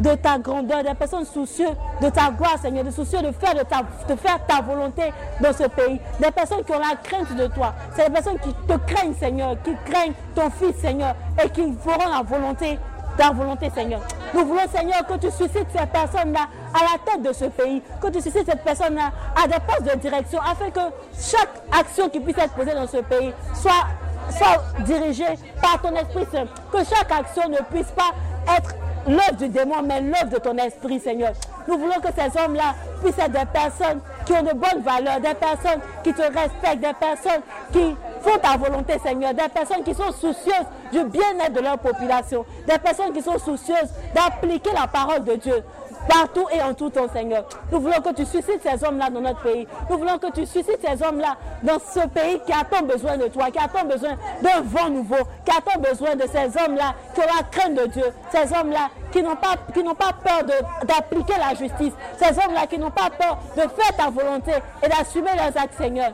de ta grandeur, des personnes soucieuses de ta gloire, Seigneur, de soucieux de faire, ta, faire ta volonté dans ce pays. Des personnes qui ont la crainte de toi. C'est des personnes qui te craignent, Seigneur, qui craignent ton Fils, Seigneur, et qui feront la volonté, ta volonté, Seigneur. Nous voulons, Seigneur, que tu suscites ces personnes-là à la tête de ce pays, que tu suscites cette personne-là à des postes de direction, afin que chaque action qui puisse être posée dans ce pays soit, soit dirigée par ton Esprit Saint. Que chaque action ne puisse pas être l'œuvre du démon, mais l'œuvre de ton esprit, Seigneur. Nous voulons que ces hommes-là puissent être des personnes qui ont de bonnes valeurs, des personnes qui te respectent, des personnes qui font ta volonté, Seigneur, des personnes qui sont soucieuses du bien-être de leur population, des personnes qui sont soucieuses d'appliquer la parole de Dieu partout et en tout temps, Seigneur. Nous voulons que tu suscites ces hommes-là dans notre pays. Nous voulons que tu suscites ces hommes-là dans ce pays qui a tant besoin de toi, qui a tant besoin d'un vent nouveau, qui a tant besoin de ces hommes-là qui ont la crainte de Dieu, ces hommes-là qui n'ont pas, qui n'ont pas peur d'appliquer la justice, ces hommes-là qui n'ont pas peur de faire ta volonté et d'assumer leurs actes, Seigneur.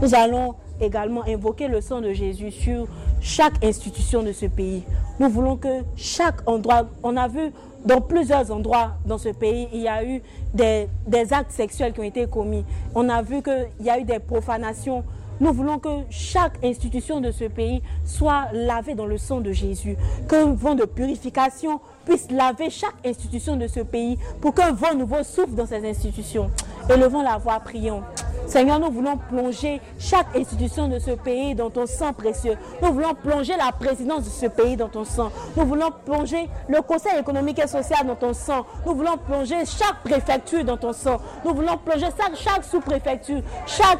Nous allons également invoquer le sang de Jésus sur chaque institution de ce pays. Nous voulons que chaque endroit, on a vu dans plusieurs endroits dans ce pays, il y a eu des, actes sexuels qui ont été commis. On a vu qu'il y a eu des profanations. Nous voulons que chaque institution de ce pays soit lavée dans le sang de Jésus, qu'un vent de purification puisse laver chaque institution de ce pays pour qu'un vent nouveau souffle dans ces institutions. Élevons la voix, prions. Seigneur, nous voulons plonger chaque institution de ce pays dans ton sang précieux. Nous voulons plonger la présidence de ce pays dans ton sang. Nous voulons plonger le Conseil économique et social dans ton sang. Nous voulons plonger chaque préfecture dans ton sang. Nous voulons plonger chaque, sous-préfecture, chaque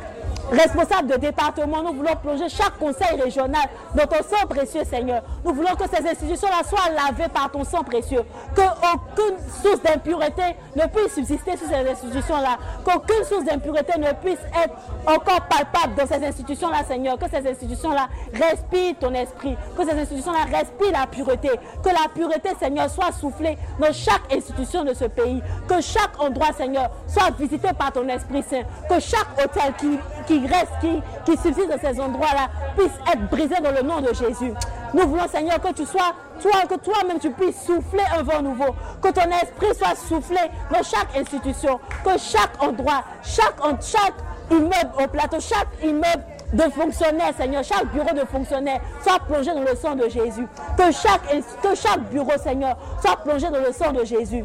responsable de département, nous voulons plonger chaque conseil régional dans ton sang précieux, Seigneur. Nous voulons que ces institutions-là soient lavées par ton sang précieux. Qu'aucune source d'impureté ne puisse subsister sur ces institutions-là. Qu'aucune source d'impureté ne puisse être encore palpable dans ces institutions-là, Seigneur. Que ces institutions-là respirent ton esprit. Que ces institutions-là respirent la pureté. Que la pureté, Seigneur, soit soufflée dans chaque institution de ce pays. Que chaque endroit, Seigneur, soit visité par ton Esprit Saint. Que chaque hôtel qui, reste, qui, qui subsiste dans ces endroits-là, puisse être brisé dans le nom de Jésus. Nous voulons, Seigneur, que tu sois, que toi-même tu puisses souffler un vent nouveau, que ton esprit soit soufflé dans chaque institution, que chaque endroit, chaque, chaque immeuble au plateau, chaque immeuble de fonctionnaires, Seigneur, chaque bureau de fonctionnaires soit plongé dans le sang de Jésus. Que chaque, que chaque bureau, Seigneur, soit plongé dans le sang de Jésus.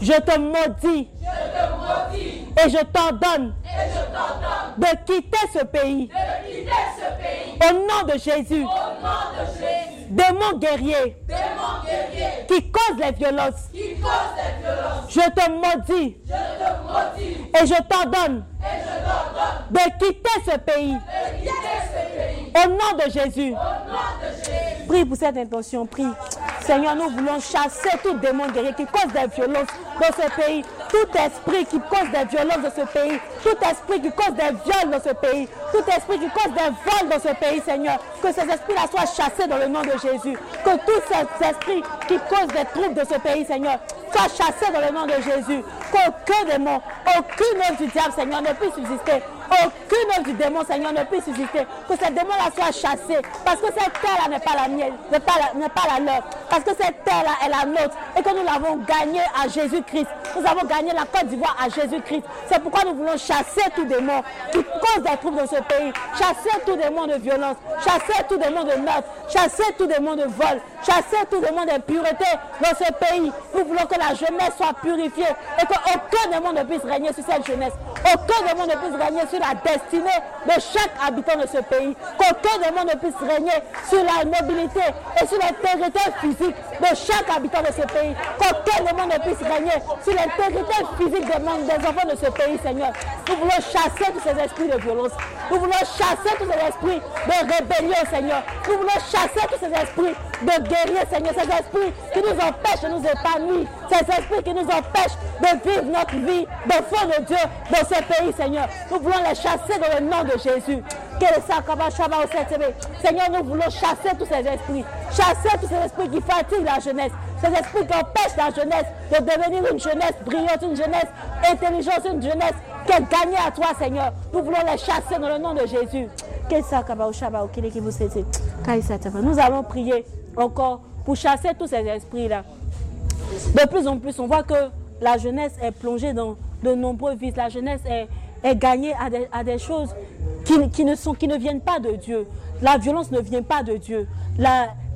Je te maudis. Et je t'ordonne de quitter ce pays. Au nom de Jésus. Démon guerrier. Qui cause les violences. Je te maudis. Et je t'ordonne de quitter ce pays. Au nom de Jésus. Prie pour cette intention, prie. Seigneur, nous voulons chasser tout démon guerrier qui cause des violences dans ce pays. Tout esprit qui cause des violences dans ce pays. Tout esprit qui cause des viols dans ce pays. Tout esprit qui cause des vols dans ce pays, Seigneur. Que ces esprits-là soient chassés dans le nom de Jésus. Que tous ces esprits qui causent des troubles de ce pays, Seigneur, soient chassés dans le nom de Jésus. Qu'aucun démon, aucune œuvre du diable, Seigneur, ne puisse subsister. Aucune œuvre du démon, Seigneur, ne puisse subsister. Que ces démons-là soient chassés. Parce que cette terre-là n'est pas la mienne, n'est pas la, pas la leur. Parce que cette terre-là est la nôtre. Et que nous l'avons gagnée à Jésus-Christ. Nous avons gagné la Côte d'Ivoire à Jésus-Christ. C'est pourquoi nous voulons chasser tout démon qui cause des troubles dans ce pays. Chasser tout démon de violence. Chasser tout démon de meurtre. Chasser tout démon de vol. Chasser tout démon d'impureté dans ce pays. Nous voulons que la jeunesse soit purifiée et qu'aucun démon ne puisse régner sur cette jeunesse. Aucun démon ne puisse régner sur la destinée de chaque habitant de ce pays. Qu'aucun démon ne puisse régner sur la mobilité et sur l'intégrité physique de chaque habitant de ce pays. Qu'aucun démon ne puisse régner sur l'intégrité physique des, des enfants de ce pays, Seigneur. Nous voulons chasser tous ces esprits de violence. Nous voulons chasser tous ces esprits de rébellion, Seigneur. Nous voulons chasser tous ces esprits de guerrier, Seigneur. Ces esprits qui nous empêchent de nous épanouir. Ces esprits qui nous empêchent de vivre notre vie d'enfant de Dieu dans ce pays, Seigneur. Nous voulons les chasser dans le nom de Jésus. Seigneur, nous voulons chasser tous ces esprits. Chasser tous ces esprits qui fatiguent la jeunesse. Ces esprits qui empêchent la jeunesse de devenir une jeunesse brillante, une jeunesse intelligente, une jeunesse qui est gagnée à toi, Seigneur. Nous voulons les chasser dans le nom de Jésus. Nous allons prier encore pour chasser tous ces esprits-là. De plus en plus, on voit que la jeunesse est plongée dans de nombreux vices. La jeunesse est, gagnée à des, choses qui, ne sont, qui ne viennent pas de Dieu. La violence ne vient pas de Dieu.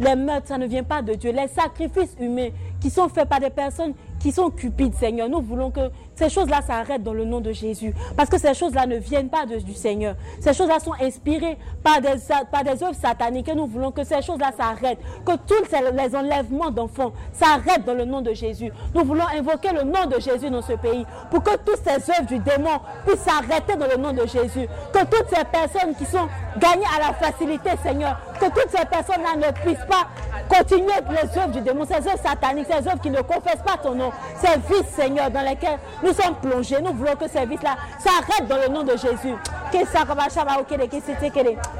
Les meurtres, ça ne vient pas de Dieu. Les sacrifices humains qui sont faits par des personnes qui sont cupides, Seigneur. Nous voulons que ces choses-là s'arrêtent dans le nom de Jésus. Parce que ces choses-là ne viennent pas du Seigneur. Ces choses-là sont inspirées par des, œuvres sataniques. Et nous voulons que ces choses-là s'arrêtent. Que tous les enlèvements d'enfants s'arrêtent dans le nom de Jésus. Nous voulons invoquer le nom de Jésus dans ce pays. Pour que toutes ces œuvres du démon puissent s'arrêter dans le nom de Jésus. Que toutes ces personnes qui sont gagnées à la facilité, Seigneur, que toutes ces personnes-là ne puissent pas continuer les œuvres du démon, ces œuvres sataniques, ces œuvres qui ne confessent pas ton nom, ces vices, Seigneur, dans lesquels nous sommes plongés. Nous voulons que ces vices-là s'arrêtent dans le nom de Jésus.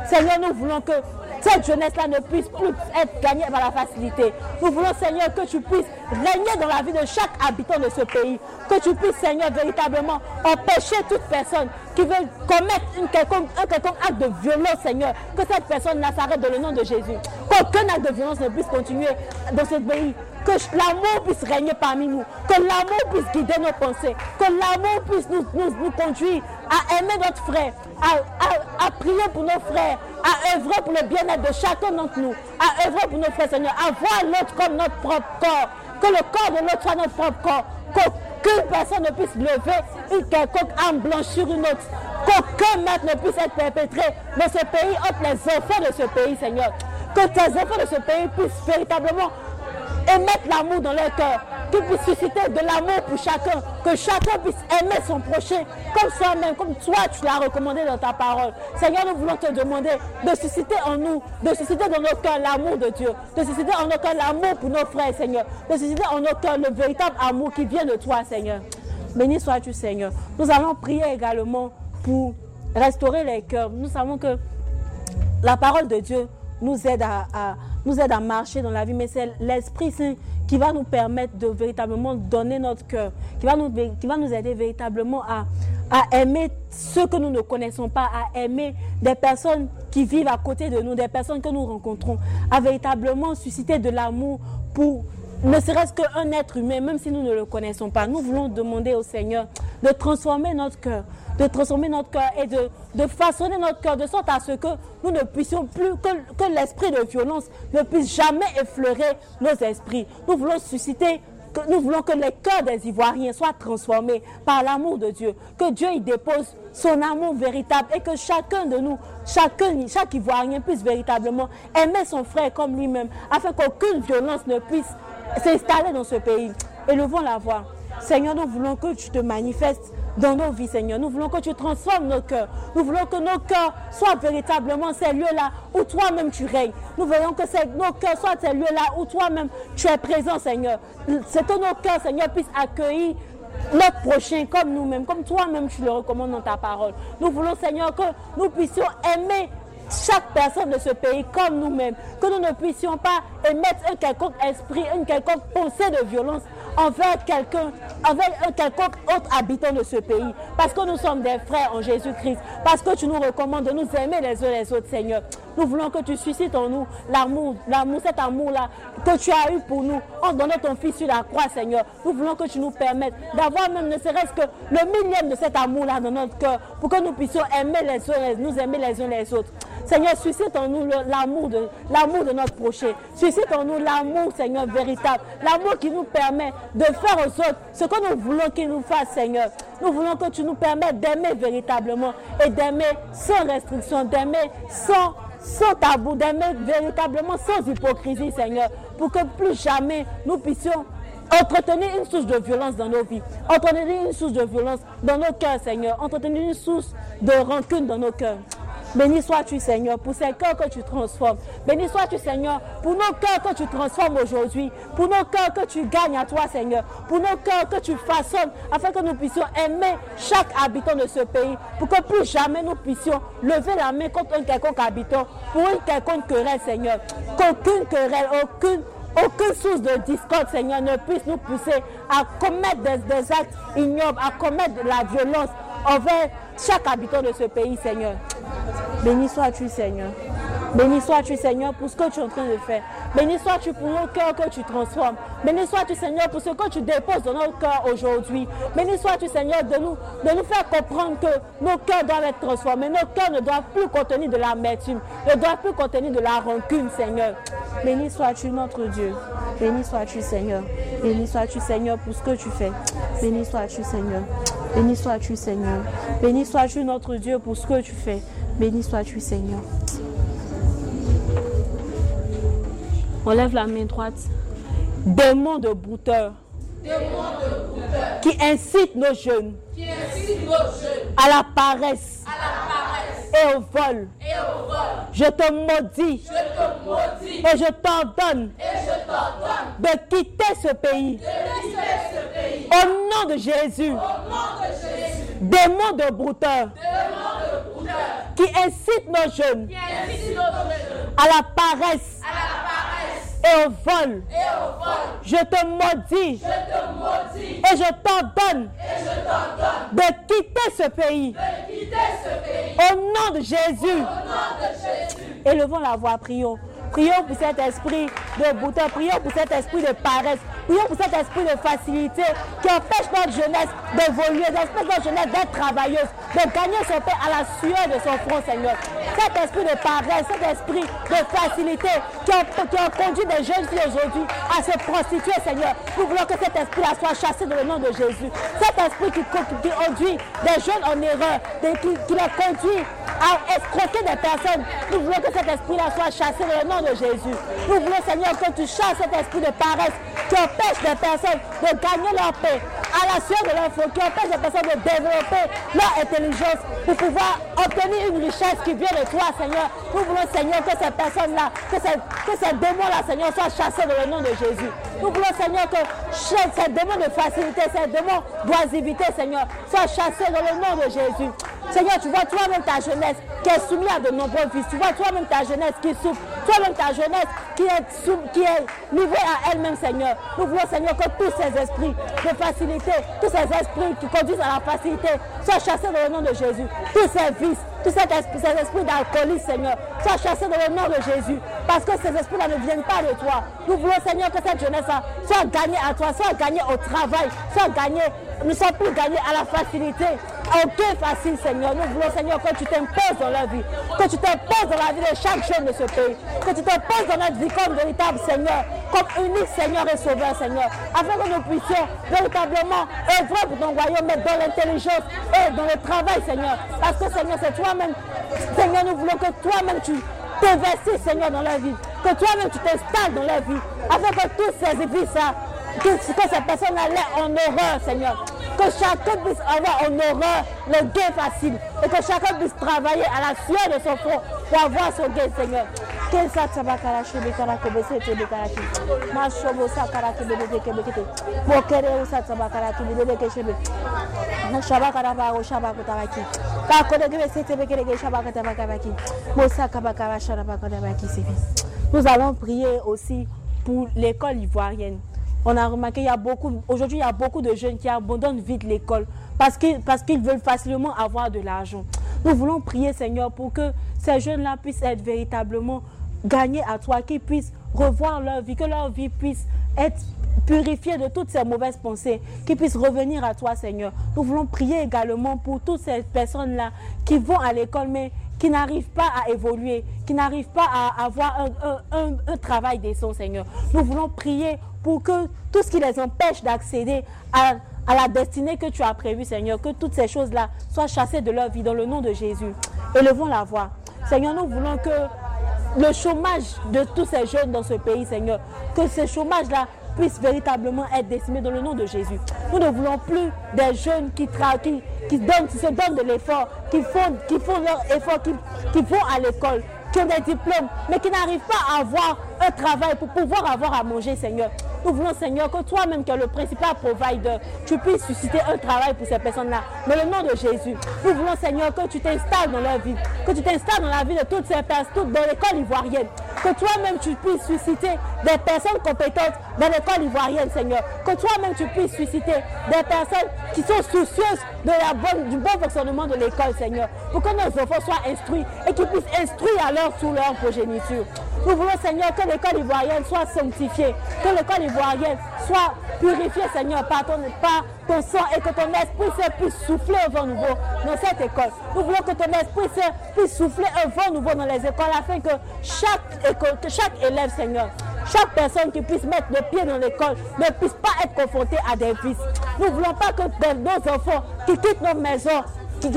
Seigneur, nous voulons que cette jeunesse-là ne puisse plus être gagnée par la facilité. Nous voulons, Seigneur, que tu puisses régner dans la vie de chaque habitant de ce pays. Que tu puisses, Seigneur, véritablement empêcher toute personne qui veut commettre un quelconque acte de violence, Seigneur. Que cette personne-là s'arrête dans le nom de Jésus. Qu'aucun acte de violence ne puisse continuer dans ce pays. Que l'amour puisse régner parmi nous, que l'amour puisse guider nos pensées, que l'amour puisse nous, nous, conduire à aimer notre frère, à, à, prier pour nos frères, à œuvrer pour le bien-être de chacun d'entre nous, à œuvrer pour nos frères, Seigneur, à voir l'autre comme notre propre corps, que le corps de l'autre soit notre propre corps, qu'aucune personne ne puisse lever une quelconque âme blanche sur une autre, qu'aucun maître ne puisse être perpétré dans ce pays entre les enfants de ce pays, Seigneur. Que tes enfants de ce pays puissent véritablement et mettre l'amour dans leur cœur. Qu'ils puissent susciter de l'amour pour chacun. Que chacun puisse aimer son prochain comme soi-même, comme toi tu l'as recommandé dans ta parole. Seigneur, nous voulons te demander de susciter en nous, de susciter dans nos cœurs l'amour de Dieu, de susciter en nos cœurs l'amour pour nos frères, Seigneur, de susciter en nos cœurs le véritable amour qui vient de toi, Seigneur. Béni sois-tu, Seigneur. Nous allons prier également pour restaurer les cœurs. Nous savons que la parole de Dieu nous aide à nous aide à marcher dans la vie, mais c'est l'Esprit Saint qui va nous permettre de véritablement donner notre cœur, qui va nous, qui va nous aider véritablement à, à aimer ceux que nous ne connaissons pas, à aimer des personnes qui vivent à côté de nous, des personnes que nous rencontrons, à véritablement susciter de l'amour pour ne serait-ce qu'un être humain, même si nous ne le connaissons pas. Nous voulons demander au Seigneur de transformer notre cœur, de transformer notre cœur et de, façonner notre cœur de sorte à ce que nous ne puissions plus, que, que l'esprit de violence ne puisse jamais effleurer nos esprits. Nous voulons susciter nous voulons que les cœurs des Ivoiriens soient transformés par l'amour de Dieu, que Dieu y dépose son amour véritable et que chacun de nous, chacun, chaque Ivoirien puisse véritablement aimer son frère comme lui-même, afin qu'aucune violence ne puisse s'installer dans ce pays. Élevons la voix. Seigneur, nous voulons que tu te manifestes dans nos vies, Seigneur. Nous voulons que tu transformes nos cœurs. Nous voulons que nos cœurs soient véritablement ces lieux-là où toi-même tu règnes. Nous voulons que nos cœurs soient ces lieux-là où toi-même tu es présent, Seigneur. C'est que nos cœurs, Seigneur, puissent accueillir notre prochain comme nous-mêmes, comme toi-même tu le recommandes dans ta parole. Nous voulons, Seigneur, que nous puissions aimer chaque personne de ce pays comme nous-mêmes, que nous ne puissions pas émettre un quelconque esprit, une quelconque pensée de violence envers quelqu'un, envers un quelconque autre habitant de ce pays. Parce que nous sommes des frères en Jésus-Christ. Parce que tu nous recommandes de nous aimer les uns les autres, Seigneur. Nous voulons que tu suscites en nous l'amour, l'amour, cet amour-là que tu as eu pour nous en donnant ton Fils sur la croix, Seigneur. Nous voulons que tu nous permettes d'avoir même ne serait-ce que le millième de cet amour-là dans notre cœur pour que nous puissions aimer les uns, nous aimer les uns les autres. Seigneur, suscite en nous l'amour de, l'amour de notre prochain. Suscite en nous l'amour, Seigneur, véritable. L'amour qui nous permet de faire aux autres ce que nous voulons qu'ils nous fassent, Seigneur. Nous voulons que tu nous permettes d'aimer véritablement et d'aimer sans restriction, d'aimer sans, sans tabou, d'aimer véritablement sans hypocrisie, Seigneur, pour que plus jamais nous puissions entretenir une source de violence dans nos vies, entretenir une source de violence dans nos cœurs, Seigneur, entretenir une source de rancune dans nos cœurs. Béni sois-tu, Seigneur, pour ces cœurs que tu transformes. Béni sois-tu, Seigneur, pour nos cœurs que tu transformes aujourd'hui. Pour nos cœurs que tu gagnes à toi, Seigneur. Pour nos cœurs que tu façonnes afin que nous puissions aimer chaque habitant de ce pays. Pour que plus jamais nous puissions lever la main contre un quelconque habitant pour une quelconque querelle, Seigneur. Qu'aucune querelle, aucune aucune source de discorde, Seigneur, ne puisse nous pousser à commettre des, des actes ignobles, à commettre de la violence envers chaque habitant de ce pays, Seigneur. Béni sois-tu, Seigneur. Béni sois-tu, Seigneur, pour ce que tu es en train de faire. Béni sois-tu pour nos cœurs que tu transformes. Béni sois-tu, Seigneur, pour ce que tu déposes dans nos cœurs aujourd'hui. Béni sois-tu, Seigneur, de nous, de nous faire comprendre que nos cœurs doivent être transformés. Nos cœurs ne doivent plus contenir de l'amertume, ne doivent plus contenir de la rancune, Seigneur. Béni sois-tu, notre Dieu. Béni sois-tu, Seigneur. Béni sois-tu, Seigneur, pour ce que tu fais. Béni sois-tu, Seigneur. Béni sois-tu, Seigneur. Béni sois-tu, notre Dieu, pour ce que tu fais. Béni sois-tu, Seigneur. On lève la main droite. Démon de brouteur. Qui incite nos jeunes. À la paresse. Et au vol. Je te maudis. Et je t'ordonne de quitter ce pays. Au nom de Jésus. Démon de brouteur. Qui incite nos jeunes. À la paresse. Et au vol. Je te maudis. Et je t'ordonne. De quitter ce pays. Au nom de Jésus. Élevons la voix, prions. Prions pour cet esprit de bouton, prions pour cet esprit de paresse, prions pour cet esprit de facilité qui empêche notre jeunesse d'évoluer, empêche notre jeunesse d'être travailleuse, de gagner son pain à la sueur de son front, Seigneur. Cet esprit de paresse, cet esprit de facilité qui a, conduit des jeunes filles aujourd'hui à se prostituer, Seigneur. Nous voulons que cet esprit-là soit chassé dans le nom de Jésus. Cet esprit qui, conduit des jeunes en erreur, qui, qui les conduit à escroquer des personnes. Nous voulons que cet esprit-là soit chassé dans le nom de Jésus. Nous voulons, Seigneur, que tu chasses cet esprit de paresse qui empêche des personnes de gagner leur paix à la sueur de l'info, qui empêche des personnes de développer leur intelligence pour pouvoir obtenir une richesse qui vient de toi, Seigneur. Nous voulons, Seigneur, que ces personnes-là, que ces, que ces démons-là, Seigneur, soient chassés dans le nom de Jésus. Nous voulons, Seigneur, que ces démons de facilité, ces démons d'oisivité, Seigneur, soient chassés dans le nom de Jésus. Seigneur, tu vois toi-même ta jeunesse qui est soumise à de nombreux vices. Tu vois toi-même ta jeunesse qui souffre. Toi-même ta jeunesse qui est, qui est livrée à elle-même, Seigneur. Nous voulons, Seigneur, que tous ces esprits de facilité, tous ces esprits qui conduisent à la facilité soient chassés dans le nom de Jésus. Tous ces vices, tous ces esprits, d'alcoolisme, Seigneur, soient chassés dans le nom de Jésus. Parce que ces esprits-là ne viennent pas de toi. Nous voulons, Seigneur, que cette jeunesse soit gagnée à toi, soit gagnée au travail, soit gagnée, ne soit plus gagnée à la facilité. Aucun facile, Seigneur. Nous voulons, Seigneur, que tu t'imposes dans la vie, que tu t'imposes dans la vie de chaque jeune de ce pays, que tu t'imposes dans notre vie comme véritable Seigneur, comme unique Seigneur et Sauveur, Seigneur, afin que nous puissions véritablement œuvrer pour ton royaume, mais dans l'intelligence et dans le travail, Seigneur. Parce que, Seigneur, c'est Seigneur, nous voulons que toi-même tu t'investisses, Seigneur, dans la vie, que toi-même tu t'installes dans la vie, afin que tous ces ça, que, que ces personnes allaient en horreur, Seigneur. Que chacun puisse avoir en horreur le gain facile. Et que chacun puisse travailler à la sueur de son front pour avoir son gain, Seigneur. Nous allons prier aussi pour l'école ivoirienne. On a remarqué il y a beaucoup aujourd'hui il y a beaucoup de jeunes qui abandonnent vite l'école parce qu'ils veulent facilement avoir de l'argent. Nous voulons prier Seigneur pour que ces jeunes-là puissent être véritablement gagnés à toi, qu'ils puissent revoir leur vie, que leur vie puisse être purifiée de toutes ces mauvaises pensées, qu'ils puissent revenir à toi, Seigneur. Nous voulons prier également pour toutes ces personnes-là qui vont à l'école, mais qui n'arrivent pas à évoluer, qui n'arrivent pas à avoir un, un travail décent, Seigneur. Nous voulons prier pour que tout ce qui les empêche d'accéder à, la destinée que tu as prévue, Seigneur, que toutes ces choses-là soient chassées de leur vie dans le nom de Jésus. Élevons la voix. Seigneur, nous voulons que le chômage de tous ces jeunes dans ce pays, Seigneur, que ce chômage-là puisse véritablement être décimé dans le nom de Jésus. Nous ne voulons plus des jeunes qui, donnent, qui se donnent de l'effort, qui font, qui font leur effort, qui vont à l'école, qui ont des diplômes, mais qui n'arrivent pas à avoir un travail pour pouvoir avoir à manger, Seigneur. Nous voulons, Seigneur, que toi-même, qui es le principal provider, tu puisses susciter un travail pour ces personnes-là. Dans le nom de Jésus. Nous voulons, Seigneur, que tu t'installes dans leur vie. Que tu t'installes dans la vie de toutes ces personnes, dans l'école ivoirienne. Que toi-même, tu puisses susciter des personnes compétentes dans l'école ivoirienne, Seigneur. Que toi-même, tu puisses susciter des personnes qui sont soucieuses de la bonne, du bon fonctionnement de l'école, Seigneur. Pour que nos enfants soient instruits et qu'ils puissent instruire leur tour leur progéniture. Nous voulons, Seigneur, que l'école ivoirienne soit sanctifiée, que l'école ivoirienne soit purifiée, Seigneur, par ton, sang et que ton esprit puisse souffler un vent nouveau dans cette école. Nous voulons que ton esprit puisse souffler un vent nouveau dans les écoles afin que chaque, école, que chaque élève, Seigneur, chaque personne qui puisse mettre le pied dans l'école ne puisse pas être confrontée à des vices. Nous ne voulons pas que nos enfants qui quittent nos maisons qui,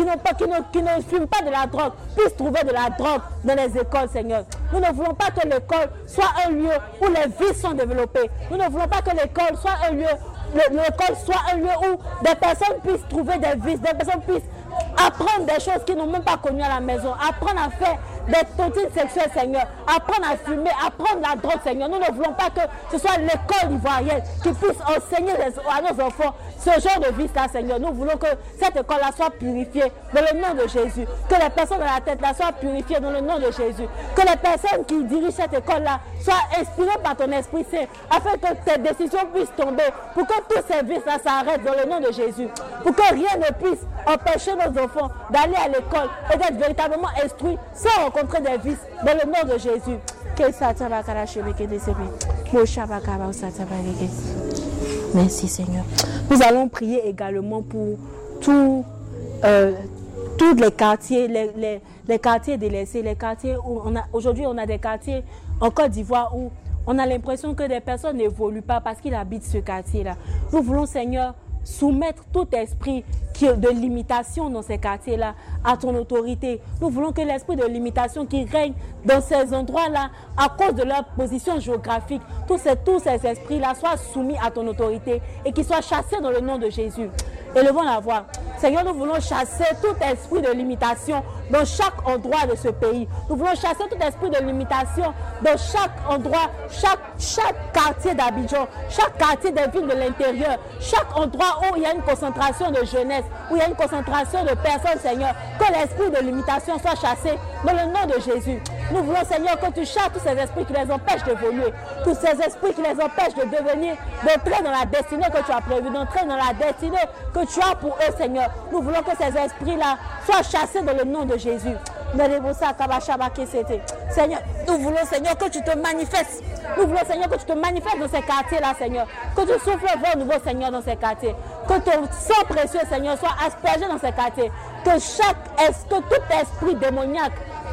ne, fument pas de la drogue puissent trouver de la drogue dans les écoles, Seigneur. Nous ne voulons pas que l'école soit un lieu où les vices sont développés. Nous ne voulons pas que l'école soit un lieu, l'école soit un lieu où des personnes puissent trouver des vices, des personnes puissent apprendre des choses qu'ils n'ont même pas connues à la maison, apprendre à faire des tontines sexuelles, Seigneur, apprendre à fumer, apprendre la drogue, Seigneur. Nous ne voulons pas que ce soit l'école ivoirienne qui puisse enseigner à nos enfants ce genre de vie-là, Seigneur. Nous voulons que cette école-là soit purifiée dans le nom de Jésus. Que les personnes dans la tête-là soient purifiées dans le nom de Jésus. Que les personnes qui dirigent cette école-là soient inspirées par ton Esprit Saint, afin que tes décisions puissent tomber, pour que tous ces vices-là s'arrêtent dans le nom de Jésus. Pour que rien ne puisse empêcher nos enfants d'aller à l'école et d'être véritablement instruits sans rencontrer des vices dans le nom de Jésus. Merci Seigneur. Nous allons prier également pour tout, euh, tous les quartiers, les, les, les, quartiers délaissés, les quartiers où on a aujourd'hui on a des quartiers en Côte d'Ivoire où on a l'impression que des personnes n'évoluent pas parce qu'ils habitent ce quartier-là. Nous voulons Seigneur soumettre tout esprit de limitation dans ces quartiers-là à ton autorité. Nous voulons que l'esprit de limitation qui règne dans ces endroits-là, à cause de leur position géographique, tous ces, tous ces esprits-là soient soumis à ton autorité et qu'ils soient chassés dans le nom de Jésus. Élevons la voix. Seigneur, nous voulons chasser tout esprit de limitation dans chaque endroit de ce pays. Nous voulons chasser tout esprit de limitation dans chaque endroit, chaque, chaque quartier d'Abidjan, chaque quartier des villes de l'intérieur, chaque endroit où il y a une concentration de jeunesse, où il y a une concentration de personnes, Seigneur. Que l'esprit de limitation soit chassé dans le nom de Jésus. Nous voulons, Seigneur, que tu chasses tous ces esprits qui les empêchent d'évoluer, tous ces esprits qui les empêchent de devenir, d'entrer dans la destinée que tu as prévue, d'entrer dans la destinée que tu as pour eux, Seigneur. Nous voulons que ces esprits-là soient chassés dans le nom de Jésus. Seigneur, nous voulons, Seigneur, que tu te manifestes. Nous voulons, Seigneur, que tu te manifestes dans ces quartiers-là, Seigneur. Que tu souffles vent nouveau, Seigneur, dans ces quartiers. Que ton sang précieux, Seigneur, soit aspergé dans ces quartiers. Que chaque, que tout esprit démoniaque,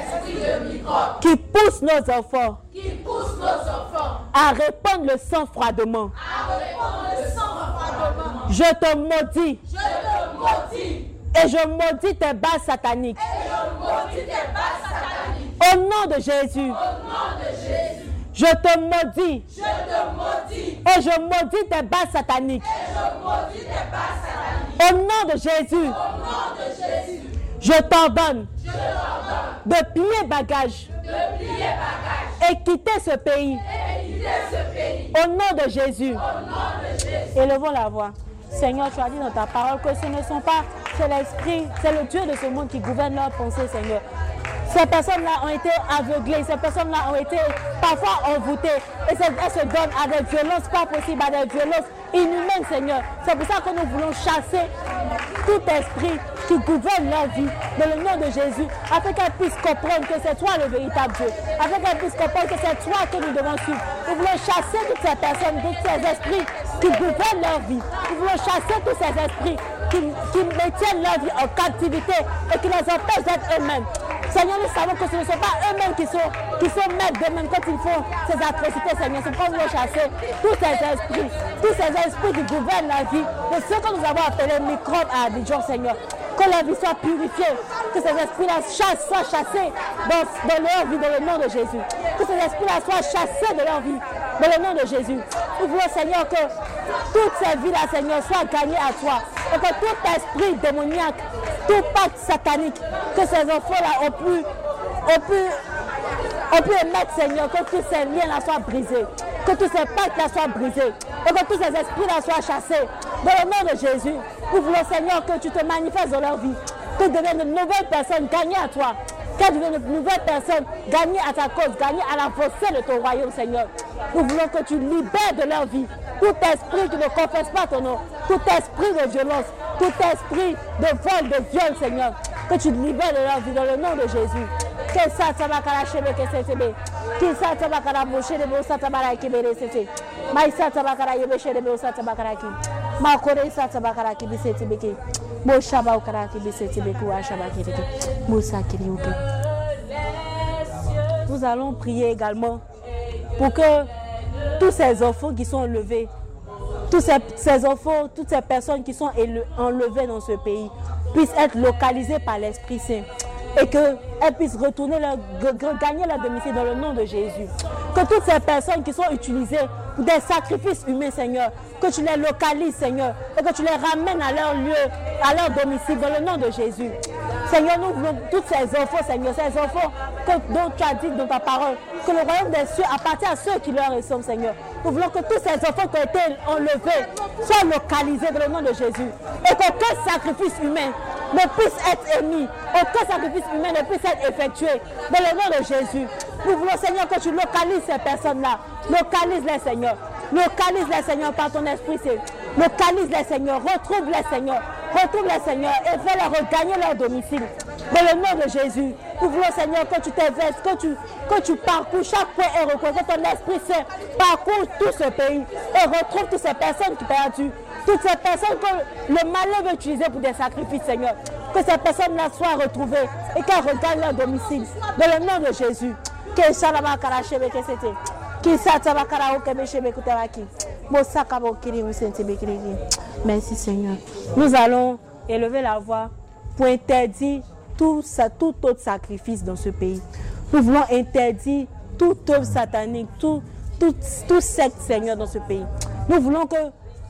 esprit de microbe qui pousse nos enfants qui pousse nos enfants à répandre le sang froidement. à répandre le sang froidement. Je te maudis Je te maudis et je maudis tes bases sataniques. et je maudis tes bases sataniques. Au nom de Jésus, Au nom de Jésus, je te maudis je te maudis et je maudis tes bases sataniques. et je maudis tes bases sataniques. Au nom de Jésus, Au nom de Jésus, je t'ordonne de plier bagage et quitter ce pays. Au nom de Jésus, élevons la voix. Seigneur, tu as dit dans ta parole que ce ne sont pas, c'est l'esprit, c'est le Dieu de ce monde qui gouverne leurs pensées, Seigneur. Ces personnes-là ont été aveuglées, ces personnes-là ont été parfois envoûtées et elles se donnent à des violences pas possibles, à des violences inhumaines, Seigneur. C'est pour ça que nous voulons chasser tout esprit qui gouverne leur vie dans le nom de Jésus, afin qu'elles puissent comprendre que c'est toi le véritable Dieu, afin qu'elles puissent comprendre que c'est toi que nous devons suivre. Nous voulons chasser toutes ces personnes, tous ces esprits qui gouvernent leur vie. Nous voulons chasser tous ces esprits qui, qui maintiennent leur vie en captivité et qui les empêchent d'être eux-mêmes. Seigneur, nous savons que ce ne sont pas eux-mêmes qui sont, qui maîtres d'eux-mêmes quand ils font ces atrocités, Seigneur. C'est pourquoi nous voulons chasser tous ces esprits, tous ces esprits qui gouvernent la vie de ceux que nous avons appelés microbes à Abidjan, Seigneur. Que leur vie soit purifiée, que ces esprits-là soient chassés dans, dans leur vie, dans le nom de Jésus. Que ces esprits-là soient chassés de leur vie, dans le nom de Jésus. Nous voulons, Seigneur, que toutes ces vies-là, Seigneur, soient gagnées à toi. Et que tout esprit démoniaque, tout pacte satanique que ces enfants-là ont pu, ont pu on peut émettre, Seigneur, que tous ces liens-là soient brisés, que tous ces pactes-là soient brisés, et que tous ces esprits-là soient chassés. Dans le nom de Jésus, nous voulons, Seigneur, que tu te manifestes dans leur vie, que deviennent de nouvelles personnes gagnées à toi, qu'elles deviennent de nouvelles personnes gagnées à ta cause, gagnées à la l'avancée de ton royaume, Seigneur. Nous voulons que tu libères de leur vie tout esprit qui ne confesse pas ton nom, tout esprit de violence, tout esprit de vol, de viol, Seigneur, que tu libères de leur vie dans le nom de Jésus. Que ça, ça va que ça, ça va ça, ça va ça va Nous allons prier également pour que tous ces enfants qui sont enlevés, tous ces, enfants, toutes ces personnes qui sont enlevées dans ce pays puissent être localisées par l'Esprit Saint et qu'elles puissent retourner leur, gagner leur domicile dans le nom de Jésus. Que toutes ces personnes qui sont utilisées des sacrifices humains, Seigneur, que tu les localises, Seigneur, et que tu les ramènes à leur lieu, à leur domicile, dans le nom de Jésus. Seigneur, nous voulons tous ces enfants, Seigneur, ces enfants dont tu as dit dans ta parole, que le royaume des cieux appartient à ceux qui leur ressemblent, Seigneur. Nous voulons que tous ces enfants qui ont été enlevés soient localisés dans le nom de Jésus. Et qu'aucun sacrifice humain ne puisse être émis, aucun sacrifice humain ne puisse être effectué dans le nom de Jésus. Voulons, Seigneur, que tu localises ces personnes-là. Localise-les, Seigneur. Localise-les, Seigneur, par ton esprit. Localise-les, Seigneur. Retrouve-les, Seigneur. Retrouve-les, Seigneur, et fais-les regagner leur domicile. Dans le nom de Jésus, nous voulons, Seigneur, que tu t'investes, que tu, que tu parcours chaque point et que ton Esprit Saint parcourt tout ce pays et retrouve toutes ces personnes qui perdues, toutes ces personnes que le malheur veut utiliser pour des sacrifices, Seigneur. Que ces personnes-là soient retrouvées et qu'elles regagnent leur domicile. Dans le nom de Jésus. Merci Seigneur. Nous allons élever la voix pour interdire tout, tout autre sacrifice dans ce pays. Nous voulons interdire tout œuvre satanique, tout, tout, tout secte, Seigneur, dans ce pays. Nous voulons que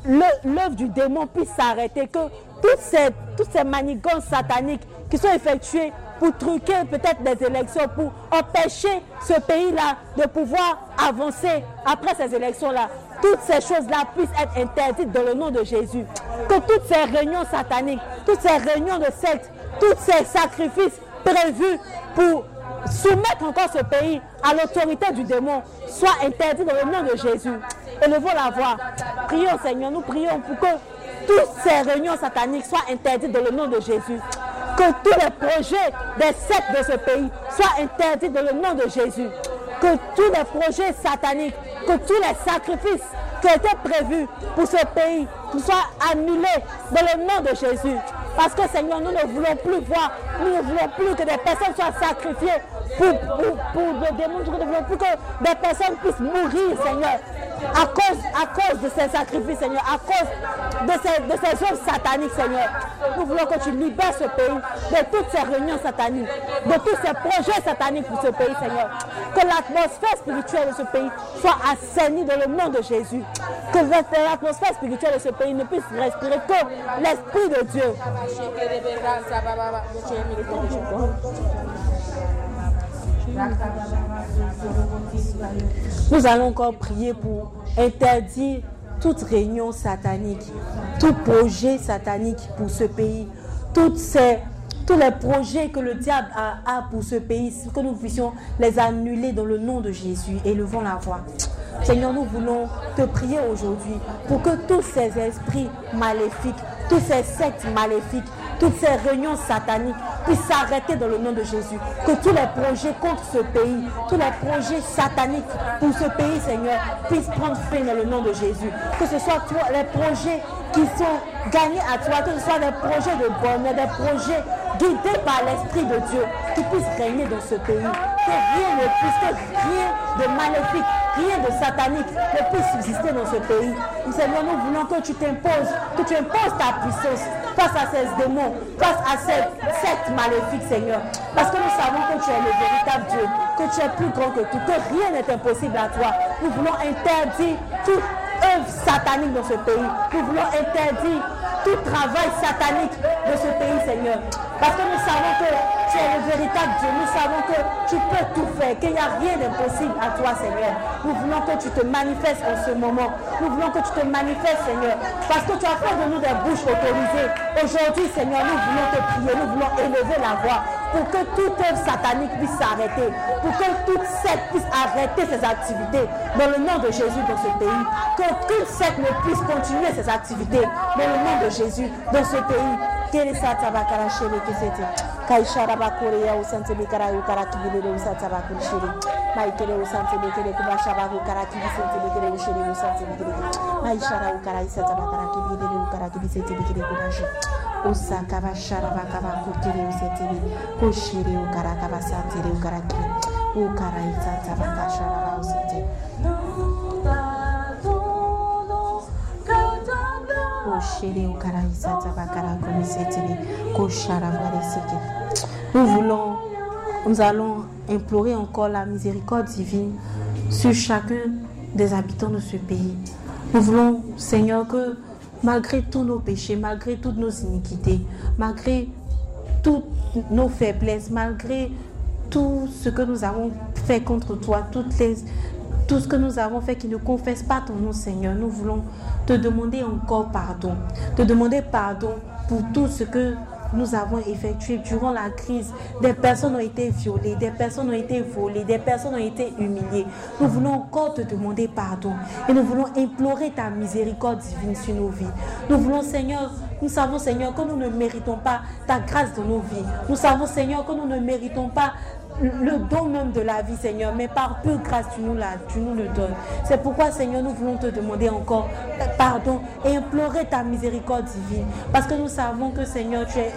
l'œuvre du démon puisse s'arrêter, que toutes ces, toutes ces manigances sataniques qui sont effectuées pour truquer peut-être des élections, pour empêcher ce pays-là de pouvoir avancer après ces élections-là, toutes ces choses-là puissent être interdites dans le nom de Jésus. Que toutes ces réunions sataniques, toutes ces réunions de sectes, tous ces sacrifices prévus pour soumettre encore ce pays à l'autorité du démon soient interdits dans le nom de Jésus. Élevons la voix. Prions Seigneur, nous prions pour que toutes ces réunions sataniques soient interdites dans le nom de Jésus. Que tous les projets des sectes de ce pays soient interdits dans le nom de Jésus. Que tous les projets sataniques, que tous les sacrifices qui étaient prévus pour ce pays soient annulés dans le nom de Jésus. Parce que Seigneur, nous ne voulons plus voir, nous ne voulons plus que des personnes soient sacrifiées pour, pour, pour. Nous ne voulons plus que des personnes puissent mourir, Seigneur. À cause, à cause de ces sacrifices, Seigneur, à cause de ces, de ces œuvres sataniques, Seigneur. Nous voulons que tu libères ce pays de toutes ces réunions sataniques, de tous ces projets sataniques pour ce pays, Seigneur. Que l'atmosphère spirituelle de ce pays soit assainie dans le nom de Jésus. Que l'atmosphère spirituelle de ce pays ne puisse respirer que l'Esprit de Dieu. Nous allons encore prier pour interdire toute réunion satanique, tout projet satanique pour ce pays, toutes ces, tous les projets que le diable a, a pour ce pays, que nous puissions les annuler dans le nom de Jésus. Élevons la voix. Seigneur, nous voulons te prier aujourd'hui pour que tous ces esprits maléfiques, tous ces sectes maléfiques, toutes ces réunions sataniques puissent s'arrêter dans le nom de Jésus. Que tous les projets contre ce pays, tous les projets sataniques pour ce pays, Seigneur, puissent prendre fin dans le nom de Jésus. Que ce soit les projets qui sont gagnés à toi, que ce soit des projets de bonheur, des projets guidés par l'Esprit de Dieu, qui puissent régner dans ce pays. Que rien ne puisse, que rien de maléfique, rien de satanique ne puisse subsister dans ce pays. Seigneur, nous voulons que tu t'imposes, que tu imposes ta puissance face à ces démons, face à cette maléfique, Seigneur. Parce que nous savons que tu es le véritable Dieu, que tu es plus grand que tout, que rien n'est impossible à toi. Nous voulons interdire toute œuvre satanique dans ce pays. Nous voulons interdire tout travail satanique de ce pays, Seigneur. Parce que nous savons que tu le véritable Dieu. Nous savons que tu peux tout faire, qu'il n'y a rien d'impossible à toi, Seigneur. Nous voulons que tu te manifestes en ce moment. Nous voulons que tu te manifestes, Seigneur. Parce que tu as fait de nous des bouches autorisées. Aujourd'hui, Seigneur, nous voulons te prier. Nous voulons élever la voix pour que toute œuvre satanique puisse s'arrêter. Pour que toute secte puisse arrêter ses activités. Dans le nom de Jésus dans ce pays. Qu'aucune secte ne puisse continuer ses activités. Dans le nom de Jésus dans ce pays. kere sata bakara shiri kisete kai shara bakore ya usante bekara yukara kibirere usata bakuri shiri. Mai kere usante bekere kubasha baku kara kibisete bekere ushiri usante bekere mai shara ukara isata bakara kibirere ukara kibisete bekere kubasha usaka bashara bakaba kukire usete kushiri ukara kabasante ukara kibirere ukara isata bakashara usete Nous voulons, nous allons implorer encore la miséricorde divine sur chacun des habitants de ce pays. Nous voulons, Seigneur, que malgré tous nos péchés, malgré toutes nos iniquités, malgré toutes nos faiblesses, malgré tout ce que nous avons fait contre toi, toutes les, tout ce que nous avons fait qui ne confesse pas ton nom, Seigneur, nous voulons te demander encore pardon. Te demander pardon pour tout ce que nous avons effectué durant la crise. Des personnes ont été violées, des personnes ont été volées, des personnes ont été humiliées. Nous voulons encore te demander pardon et nous voulons implorer ta miséricorde divine sur nos vies. Nous voulons, Seigneur, nous savons, Seigneur, que nous ne méritons pas ta grâce dans nos vies. Nous savons, Seigneur, que nous ne méritons pas le don même de la vie, Seigneur, mais par peu grâce, tu nous, le donnes. C'est pourquoi, Seigneur, nous voulons te demander encore pardon et implorer ta miséricorde divine. Parce que nous savons que, Seigneur, tu es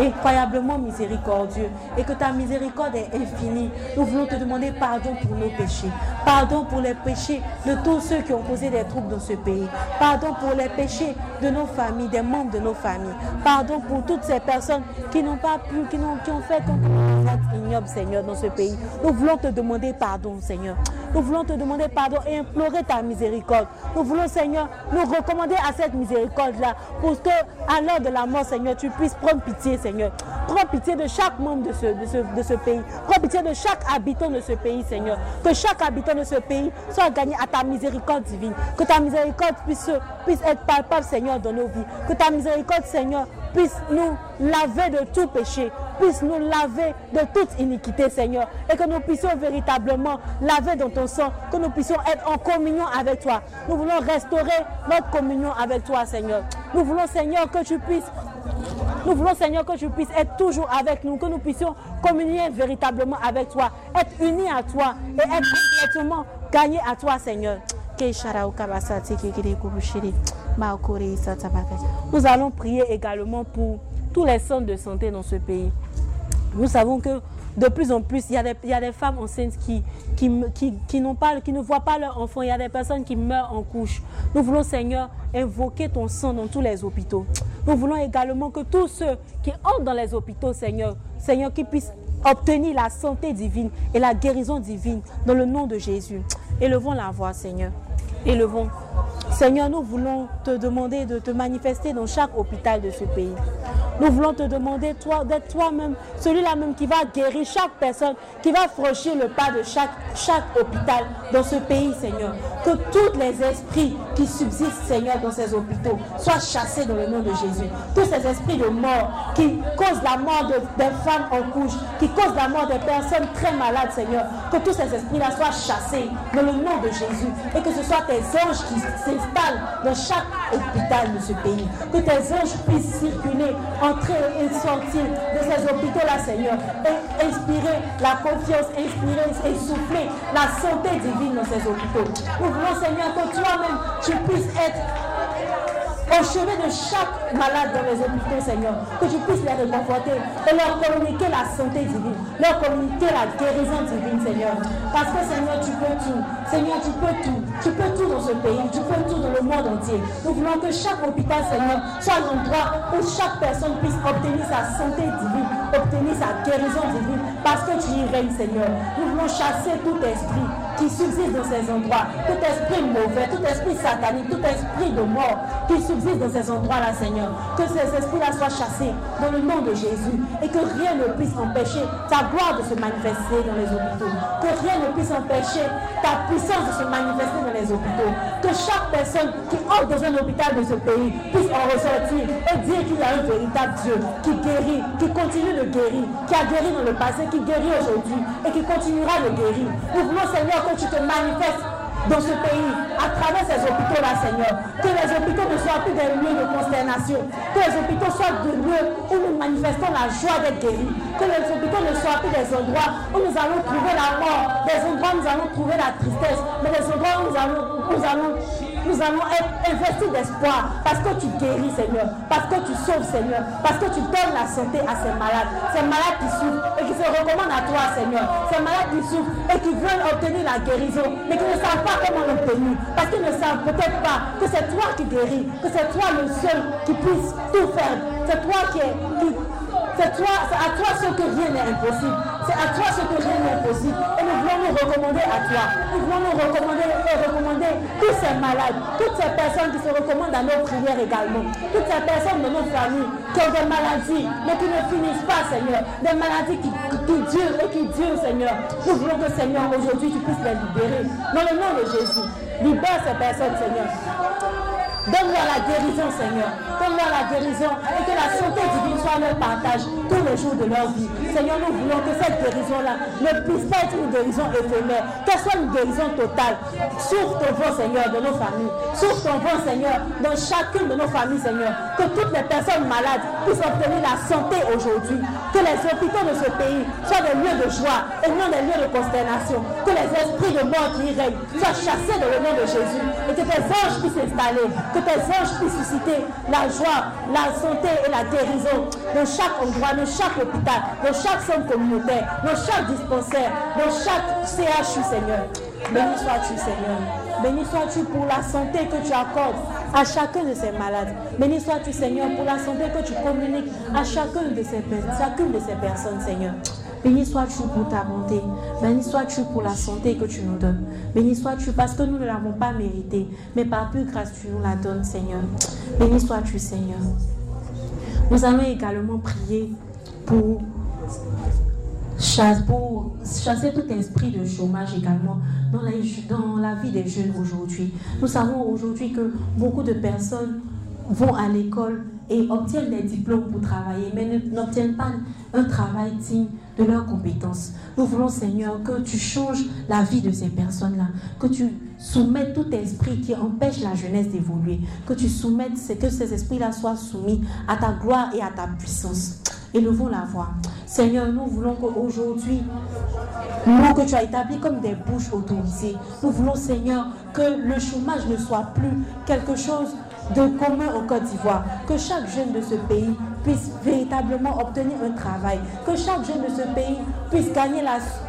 incroyablement miséricordieux et que ta miséricorde est infinie. Nous voulons te demander pardon pour nos péchés. Pardon pour les péchés de tous ceux qui ont causé des troubles dans ce pays. Pardon pour les péchés de nos familles, des membres de nos familles. Pardon pour toutes ces personnes qui n'ont pas pu, qui, ont, qui fait comme ignoble, Seigneur, dans ce pays. Nous voulons te demander pardon, Seigneur. Nous voulons te demander pardon et implorer ta miséricorde. Nous voulons, Seigneur, nous recommander à cette miséricorde-là pour que, à l'heure de la mort, Seigneur, tu puisses prendre pitié, Seigneur. Prends pitié de chaque membre de ce, de ce, de ce pays. Prends pitié de chaque habitant de ce pays, Seigneur. Que chaque habitant de ce pays soit gagné à ta miséricorde divine. Que ta miséricorde puisse, puisse être palpable, Seigneur, dans nos vies. Que ta miséricorde, Seigneur, puisse nous laver de tout péché, puisse nous laver de toute iniquité, Seigneur, et que nous puissions véritablement laver dans ton sang, que nous puissions être en communion avec toi. Nous voulons restaurer notre communion avec toi, Seigneur. Nous voulons, Seigneur, que tu puisses nous voulons, Seigneur, que tu puisses être toujours avec nous, que nous puissions communier véritablement avec toi, être unis à toi et être complètement gagnés à toi, Seigneur. Nous allons prier également pour tous les centres de santé dans ce pays. Nous savons que de plus en plus, il y a des, femmes enceintes qui, qui, qui, qui, pas, qui ne voient pas leur enfant. Il y a des personnes qui meurent en couche. Nous voulons, Seigneur, invoquer ton sang dans tous les hôpitaux. Nous voulons également que tous ceux qui entrent dans les hôpitaux, Seigneur, Seigneur, qui puissent obtenir la santé divine et la guérison divine dans le nom de Jésus. Élevons la voix, Seigneur. Élevons. Seigneur, nous voulons te demander de te manifester dans chaque hôpital de ce pays. Nous voulons te demander toi, d'être toi-même, celui-là même qui va guérir chaque personne, qui va franchir le pas de chaque, chaque hôpital dans ce pays, Seigneur. Que tous les esprits qui subsistent, Seigneur, dans ces hôpitaux soient chassés dans le nom de Jésus. Tous ces esprits de mort qui causent la mort de, des femmes en couche, qui causent la mort des personnes très malades, Seigneur. Que tous ces esprits-là soient chassés dans le nom de Jésus. Et que ce soit tes anges qui dans chaque hôpital de ce pays. Que tes anges puissent circuler entrer et sortir de ces hôpitaux-là, Seigneur, et inspirer la confiance, inspirer et souffler la santé divine dans ces hôpitaux. Nous Seigneur, que toi-même, tu puisses être au chevet de chaque malade dans les hôpitaux, Seigneur, que tu puisses les réconforter et leur communiquer la santé divine, leur communiquer la guérison divine, Seigneur. Parce que, Seigneur, tu peux tout. Seigneur, tu peux tout. Tu peux tout dans ce pays, tu peux tout dans le monde entier. Nous voulons que chaque hôpital, Seigneur, soit un endroit où chaque personne puisse obtenir sa santé divine, obtenir sa guérison divine, parce que tu y règnes, Seigneur. Nous voulons chasser tout esprit qui subsiste dans ces endroits, tout esprit mauvais, tout esprit satanique, tout esprit de mort qui subsiste dans ces endroits-là, Seigneur. Que ces esprits-là soient chassés dans le nom de Jésus et que rien ne puisse empêcher ta gloire de se manifester dans les hôpitaux. Que rien ne puisse empêcher ta puissance de se manifester dans les hôpitaux. Que chaque personne qui entre dans un hôpital de ce pays puisse en ressortir et dire qu'il y a un véritable Dieu qui guérit, qui continue de guérir, qui a guéri dans le passé, qui guérit aujourd'hui et qui continuera de guérir. Nous voulons, Seigneur, que tu te manifestes dans ce pays, à travers ces hôpitaux-là, Seigneur. Que les hôpitaux ne soient plus des lieux de consternation. Que les hôpitaux soient des lieux où nous manifestons la joie d'être guéris. Que les hôpitaux ne soient plus des endroits où nous allons trouver la mort, des endroits où nous allons trouver la tristesse, mais des endroits où nous allons, nous allons nous allons être investis d'espoir. Parce que tu guéris, Seigneur, parce que tu sauves, Seigneur, parce que tu donnes la santé à ces malades, ces malades qui souffrent et qui se recommandent à toi, Seigneur, ces malades qui souffrent et qui veulent obtenir la guérison, mais qui ne savent pas comment l'obtenir, parce qu'ils ne savent peut-être pas que c'est toi qui guéris, que c'est toi le seul qui puisse tout faire, c'est toi qui, est, qui c'est à toi ce que rien n'est impossible. C'est à toi ce que rien n'est impossible. Et nous voulons nous recommander à toi. Nous voulons nous recommander et recommander tous ces malades, toutes ces personnes qui se recommandent à nos prières également. Toutes ces personnes de nos familles qui ont des maladies, mais qui ne finissent pas, Seigneur. Des maladies qui, qui durent et qui durent, Seigneur. Nous voulons que, Seigneur, aujourd'hui, tu puisses les libérer. Dans le nom de Jésus. Libère ces personnes, Seigneur. Donne-leur la guérison, Seigneur. Donne-leur la guérison et que la santé divine soit leur partage tous les jours de leur vie. Seigneur, nous voulons que cette guérison-là ne puisse pas être une guérison éphémère, qu'elle soit une guérison totale. Souffre ton vent, Seigneur, de nos familles. Souffre ton vent, Seigneur, dans chacune de nos familles, Seigneur. Que toutes les personnes malades puissent obtenir la santé aujourd'hui. Que les hôpitaux de ce pays soient des lieux de joie et non des lieux de consternation. Que les esprits de mort qui y règnent soient chassés dans le nom de Jésus et que tes anges puissent s'installer que tes anges puissent susciter la joie, la santé et la guérison dans chaque endroit, dans chaque hôpital, dans chaque centre communautaire, dans chaque dispensaire, dans chaque CHU, Seigneur. Béni sois-tu, Seigneur. Béni sois-tu pour la santé que tu accordes à chacun de ces malades. Béni sois-tu, Seigneur, pour la santé que tu communiques à chacun de ces, chacune de ces personnes, Seigneur. Béni sois-tu pour ta bonté. Béni sois-tu pour la santé que tu nous donnes. Béni sois-tu parce que nous ne l'avons pas mérité, mais par plus grâce tu nous la donnes, Seigneur. Béni sois-tu, Seigneur. Nous allons également prier pour, pour chasser tout esprit de chômage également dans dans la vie des jeunes aujourd'hui. Nous savons aujourd'hui que beaucoup de personnes vont à l'école et obtiennent des diplômes pour travailler, mais n'obtiennent pas un travail digne de leurs compétences. Nous voulons, Seigneur, que tu changes la vie de ces personnes-là, que tu soumettes tout esprit qui empêche la jeunesse d'évoluer, que tu soumettes, que ces esprits-là soient soumis à ta gloire et à ta puissance. Élevons la voix. Seigneur, nous voulons qu'aujourd'hui, nous que tu as établi comme des bouches autorisées, nous voulons, Seigneur, que le chômage ne soit plus quelque chose de commun en Côte d'Ivoire. Que chaque jeune de ce pays puisse véritablement obtenir un travail. Que chaque jeune de ce pays puisse gagner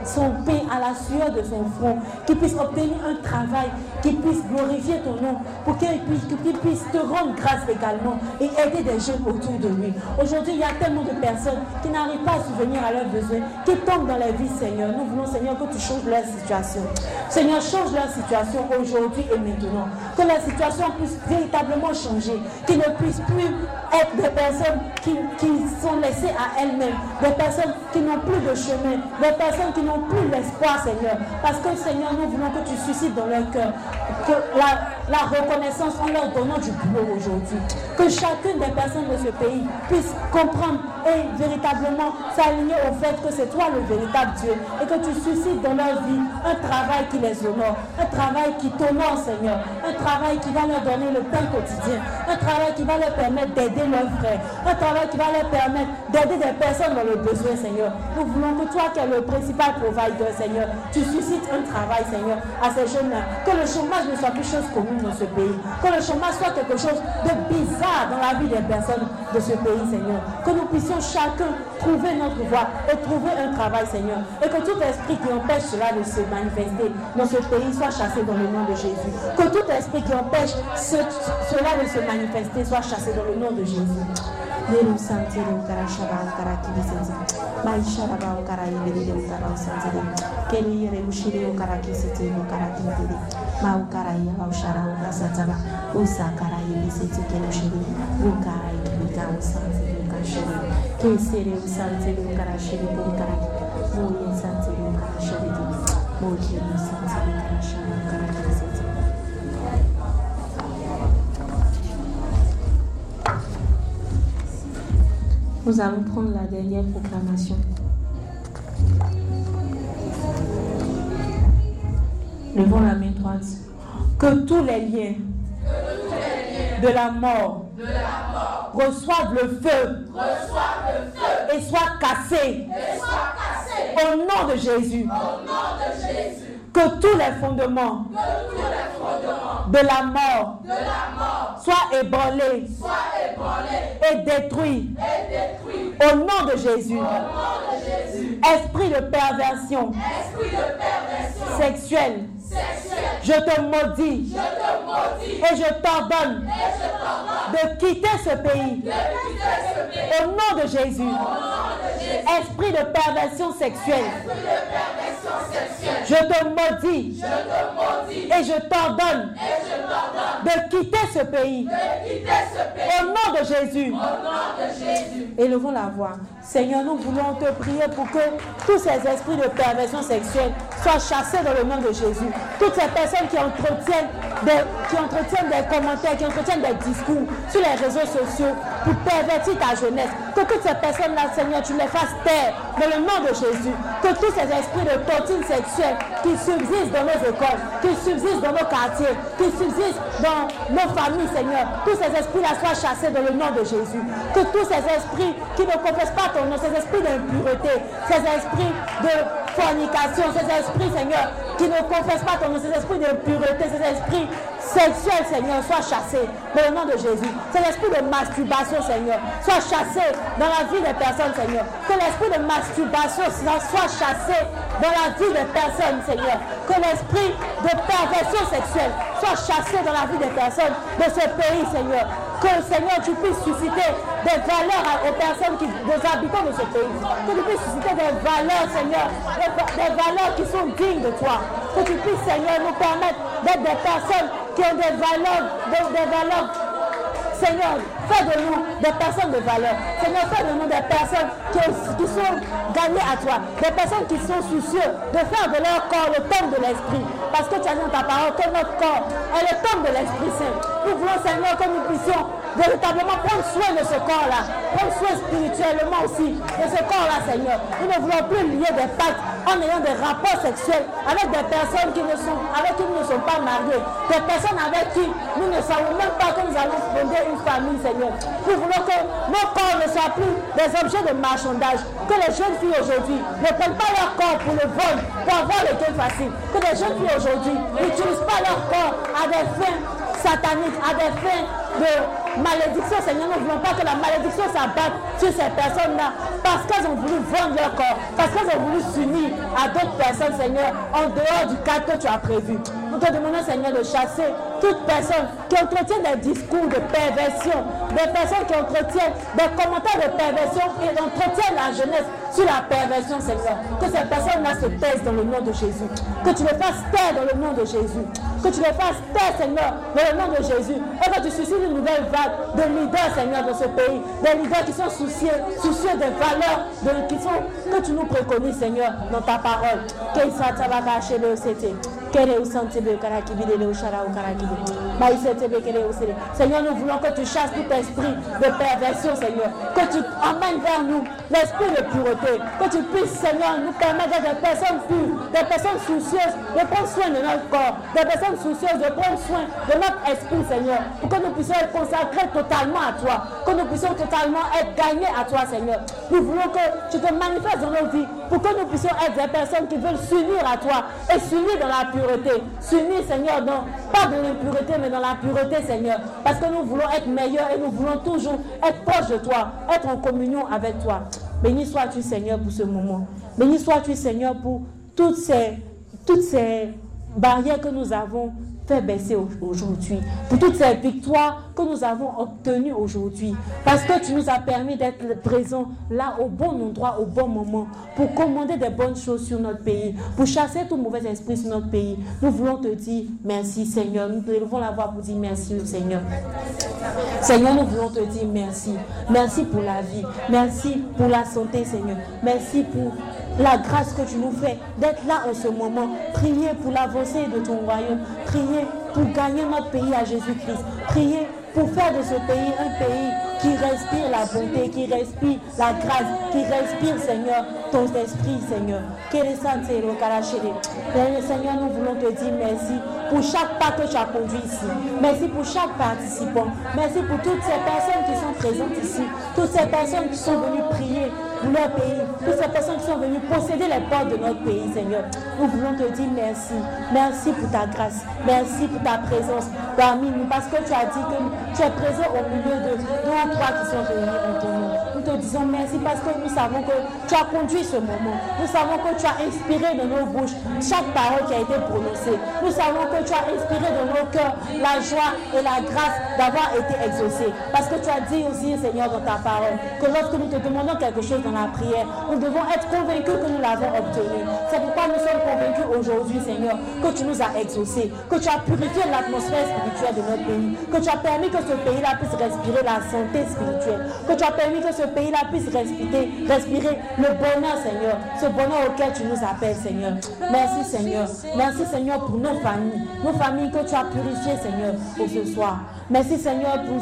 son pain à la sueur de son front. Qu'il puisse obtenir un travail, qu'il puisse glorifier ton nom, pour qu'il puisse, puisse te rendre grâce également et aider des jeunes autour de lui. Aujourd'hui, il y a tellement de personnes qui n'arrivent pas à subvenir à leurs besoins, qui tombent dans la vie, Seigneur. Nous voulons, Seigneur, que tu changes leur situation. Seigneur, change leur situation aujourd'hui et maintenant. Que la situation puisse véritablement changer. Qu'ils ne puissent plus être des personnes qui, sont laissées à elles-mêmes. Des personnes qui n'ont plus de chemin. Des personnes qui n'ont plus l'espoir, Seigneur. Parce que, Seigneur, nous voulons que tu suscites dans leur cœur que la, reconnaissance en leur donnant du boulot aujourd'hui. Que chacune des personnes de ce pays puisse comprendre et véritablement s'aligner au fait que c'est toi le véritable Dieu et que tu suscites dans leur vie un travail qui les honore, un travail qui t'honore Seigneur, un travail qui va leur donner le pain quotidien, un travail qui va leur permettre d'aider leurs frères, un travail qui va leur permettre d'aider des personnes dans le besoin Seigneur. Nous voulons que toi qui es le principal provider Seigneur, tu suscites un travail Seigneur à ces jeunes-là, que le chômage ne soit plus chose commune dans ce pays, que le chômage soit quelque chose de bizarre dans la vie des personnes de ce pays Seigneur, que nous puissions chacun trouver notre voie et trouver un travail, Seigneur. Et que tout esprit qui empêche cela de se manifester dans ce pays soit chassé dans le nom de Jésus. Que tout esprit qui empêche cela de se manifester soit chassé dans le nom de Jésus. Yeru Santiru Kara Shaban Kara Kibisenzi Mai Sharabao Kara Yebediru Kara Sanzari Keri Yeru Shiriu Kara Kisitiru Kara Kintiri Kara Usa Kara Kara Shiri Kara Shiri Kara Nous allons prendre la dernière proclamation. Levons la main droite. Que tous les liens de la mort, reçoivent le feu, et soient cassés, au nom de Jésus. Que tous les fondements, de, la mort, soient ébranlés, et, détruits, au nom de Jésus. Esprit de perversion, sexuelle, je te maudis. Et je t'ordonne de quitter ce pays. Au nom de Jésus. Esprit de perversion sexuelle. Je te maudis. Et je t'ordonne de quitter ce pays. Au nom de Jésus. Élevons la voix. Seigneur, nous voulons te prier pour que tous ces esprits de perversion sexuelle soient chassés dans le nom de Jésus. Toutes ces personnes qui entretiennent des, qui entretiennent des commentaires, qui entretiennent des discours sur les réseaux sociaux pour pervertir ta jeunesse. Que toutes ces personnes-là, Seigneur, tu les fasses taire dans le nom de Jésus. Que tous ces esprits de tontine sexuelle qui subsistent dans nos écoles, qui subsistent dans nos quartiers, qui subsistent dans nos familles, Seigneur, tous ces esprits-là soient chassés dans le nom de Jésus. Que tous ces esprits qui ne confessent pas ton nom, ces esprits d'impureté, ces esprits de fornication, ces esprits, Seigneur, qui ne confessent pas ton nom, ces esprits d'impureté, ces esprits sexuels, Seigneur, soient chassés dans le nom de Jésus. Ces esprits de masturbation, Seigneur, soient chassés dans la vie des personnes, Seigneur. Que l'esprit de masturbation soit chassé dans la vie des personnes, Seigneur. Que l'esprit de perversion sexuelle soit chassé dans la vie des personnes de ce pays, Seigneur que Seigneur, tu puisses susciter des valeurs aux personnes, qui, des habitants de ce pays. Que tu puisses susciter des valeurs, Seigneur, des, valeurs qui sont dignes de toi. Que tu puisses, Seigneur, nous permettre d'être des personnes qui ont des valeurs, des valeurs Seigneur, fais de nous des personnes de valeur. Seigneur, fais de nous des personnes qui, sont gagnées à toi. Des personnes qui sont soucieux de faire de leur corps le temple de l'Esprit. Parce que tu as dit dans ta parole que notre corps est le temple de l'Esprit Saint. Nous voulons, Seigneur, que nous puissions véritablement prendre soin de ce corps-là. Prendre soin spirituellement aussi de ce corps-là, Seigneur. Nous ne voulons plus lier des pactes en ayant des rapports sexuels avec des personnes qui ne sont, avec qui nous ne sommes pas mariés. Des personnes avec qui nous ne savons même pas que nous allons fonder une famille, Seigneur. Nous voulons que nos corps ne soient plus des objets de marchandage. Que les jeunes filles aujourd'hui ne prennent pas leur corps pour le vol, pour avoir le gain facile. Que les jeunes filles aujourd'hui n'utilisent pas leur corps à des fins sataniques, à des fins de malédiction, Seigneur. Nous ne voulons pas que la malédiction s'abatte sur ces personnes-là parce qu'elles ont voulu vendre leur corps, parce qu'elles ont voulu s'unir à d'autres personnes, Seigneur, en dehors du cadre que tu as prévu. Nous te demandons, Seigneur, de chasser toute personne qui entretient des discours de perversion, des personnes qui entretiennent des commentaires de perversion et entretiennent la jeunesse sur la perversion, Seigneur. Que ces personnes-là se taisent dans le nom de Jésus. Que tu les fasses taire dans le nom de Jésus. Que tu les fasses taire, Seigneur, dans le nom de Jésus. Et que tu suscites une nouvelle vague de leaders, Seigneur, dans ce pays. Des leaders qui sont soucieux, soucieux des valeurs de, qui que tu nous préconises, Seigneur, dans ta parole. Seigneur, nous voulons que tu chasses tout esprit de perversion, Seigneur. Que tu emmènes vers nous l'esprit de pureté. Que tu puisses, Seigneur, nous permettre des personnes pures, des personnes soucieuses de prendre soin de notre corps, des personnes soucieuses de prendre soin de notre esprit, Seigneur. Pour que nous puissions être consacrés totalement à toi. Que nous puissions totalement être gagnés à toi, Seigneur. Nous voulons que tu te manifestes dans nos vies. Pour que nous puissions être des personnes qui veulent s'unir à toi et s'unir dans la pureté. S'unir, Seigneur, dans, pas dans l'impureté, mais dans la pureté, Seigneur. Parce que nous voulons être meilleurs et nous voulons toujours être proches de toi, être en communion avec toi. Béni sois-tu, Seigneur, pour ce moment. Béni sois-tu, Seigneur, pour toutes ces, toutes ces barrières que nous avons fait baisser aujourd'hui, pour toutes ces victoires que nous avons obtenues aujourd'hui, parce que tu nous as permis d'être présents là au bon endroit, au bon moment, pour commander des bonnes choses sur notre pays, pour chasser tout mauvais esprit sur notre pays. Nous voulons te dire merci Seigneur, nous devons la voix pour dire merci Seigneur. Seigneur, nous voulons te dire merci. Merci pour la vie, merci pour la santé Seigneur, merci pour la grâce que tu nous fais d'être là en ce moment. Prier pour l'avancée de ton royaume. Prier pour gagner notre pays à Jésus-Christ. Prier pour faire de ce pays un pays qui respire la bonté, qui respire la grâce, qui respire, Seigneur, ton esprit, Seigneur. Seigneur, nous voulons te dire merci pour chaque pas que tu as conduit ici. Merci pour chaque participant. Merci pour toutes ces personnes qui sont présentes ici. Toutes ces personnes qui sont venues prier pour leur pays. Toutes ces personnes qui sont venues posséder les portes de notre pays, Seigneur. Nous voulons te dire merci. Merci pour ta grâce. Merci pour ta présence parmi nous. Parce que tu as dit que tu es présent au milieu de deux ou trois qui sont réunis en ton. Te disons merci parce que nous savons que tu as conduit ce moment. Nous savons que tu as inspiré dans nos bouches chaque parole qui a été prononcée. Nous savons que tu as inspiré dans nos cœurs la joie et la grâce d'avoir été exaucé. Parce que tu as dit aussi, Seigneur, dans ta parole, que lorsque nous te demandons quelque chose dans la prière, nous devons être convaincus que nous l'avons obtenu. C'est pourquoi nous sommes convaincus aujourd'hui, Seigneur, que tu nous as exaucés, que tu as purifié l'atmosphère spirituelle de notre pays, que tu as permis que ce pays-là puisse respirer la santé spirituelle, que tu as permis que ce pays-là puisse respirer, respirer le bonheur, Seigneur, ce bonheur auquel tu nous appelles, Seigneur. Merci, Seigneur. Merci, Seigneur, pour nos familles, nos familles que tu as purifiées, Seigneur, pour ce soir. Merci, Seigneur, pour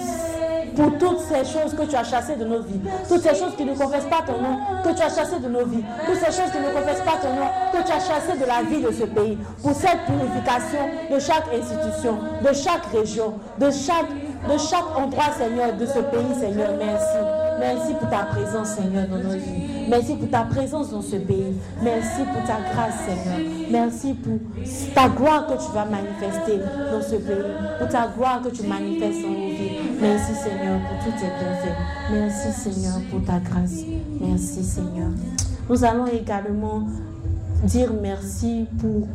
pour toutes ces choses que tu as chassées de nos vies, toutes ces choses qui ne confessent pas ton nom, que tu as chassées de nos vies, toutes ces choses qui ne confessent pas ton nom, que tu as chassées de la vie de ce pays, pour cette purification de chaque institution, de chaque région, de chaque, de chaque endroit, Seigneur, de ce pays, Seigneur. Merci. Merci pour ta présence, Seigneur, dans nos vies. Merci pour ta présence dans ce pays. Merci pour ta grâce, Seigneur. Merci pour ta gloire que tu vas manifester dans ce pays. Pour ta gloire que tu manifestes dans nos vies. Merci, Seigneur, pour tous tes bienfaits. Merci, Seigneur, pour ta grâce. Merci, Seigneur. Nous allons également dire merci pour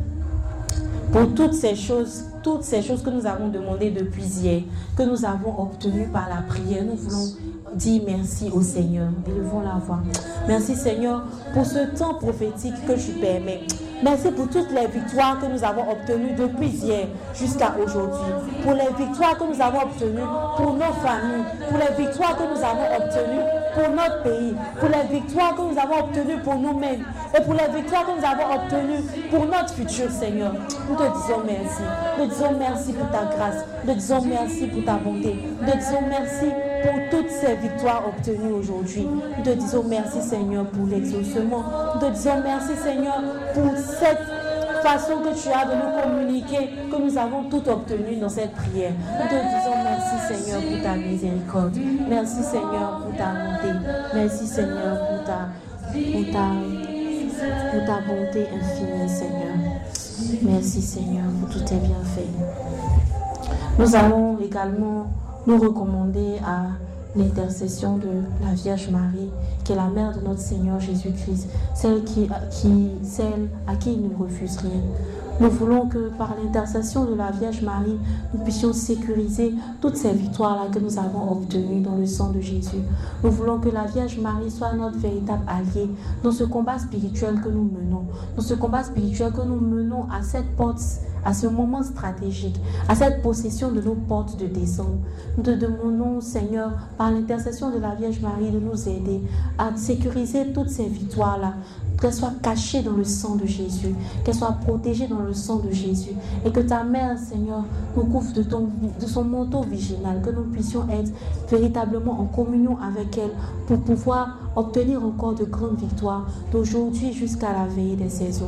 pour toutes ces choses, toutes ces choses que nous avons demandées depuis hier, que nous avons obtenues par la prière. Nous voulons dire merci au Seigneur. Élevons la voix. Merci Seigneur pour ce temps prophétique que tu permets. Merci pour toutes les victoires que nous avons obtenues depuis hier jusqu'à aujourd'hui. Pour les victoires que nous avons obtenues pour nos familles. Pour les victoires que nous avons obtenues pour notre pays. Pour les victoires que nous avons obtenues pour nous-mêmes. Et pour les victoires que nous avons obtenues pour notre futur Seigneur. Nous te disons merci. Nous disons merci pour ta grâce. Nous te disons merci pour ta bonté. Nous te disons merci pour toutes ces victoires obtenues aujourd'hui. Nous te disons merci Seigneur pour l'exaucement. Nous te disons merci Seigneur pour cette façon que tu as de nous communiquer que nous avons tout obtenu dans cette prière. Nous te disons merci Seigneur pour ta miséricorde. Merci Seigneur pour ta bonté. Merci Seigneur pour ta, pour ta, pour ta bonté infinie Seigneur. Merci Seigneur pour tous tes bienfaits. Nous allons également nous recommander à l'intercession de la Vierge Marie, qui est la mère de notre Seigneur Jésus-Christ, celle, qui, qui, celle à qui il ne refuse rien. Nous voulons que par l'intercession de la Vierge Marie, nous puissions sécuriser toutes ces victoires-là que nous avons obtenues dans le sang de Jésus. Nous voulons que la Vierge Marie soit notre véritable alliée dans ce combat spirituel que nous menons, dans ce combat spirituel que nous menons à cette porte à ce moment stratégique, à cette possession de nos portes de décembre. Nous te demandons, Seigneur, par l'intercession de la Vierge Marie, de nous aider à sécuriser toutes ces victoires-là, qu'elles soient cachées dans le sang de Jésus, qu'elles soient protégées dans le sang de Jésus, et que ta mère, Seigneur, nous couvre de, son manteau viginal, que nous puissions être véritablement en communion avec elle pour pouvoir obtenir encore de grandes victoires d'aujourd'hui jusqu'à la veille des saisons.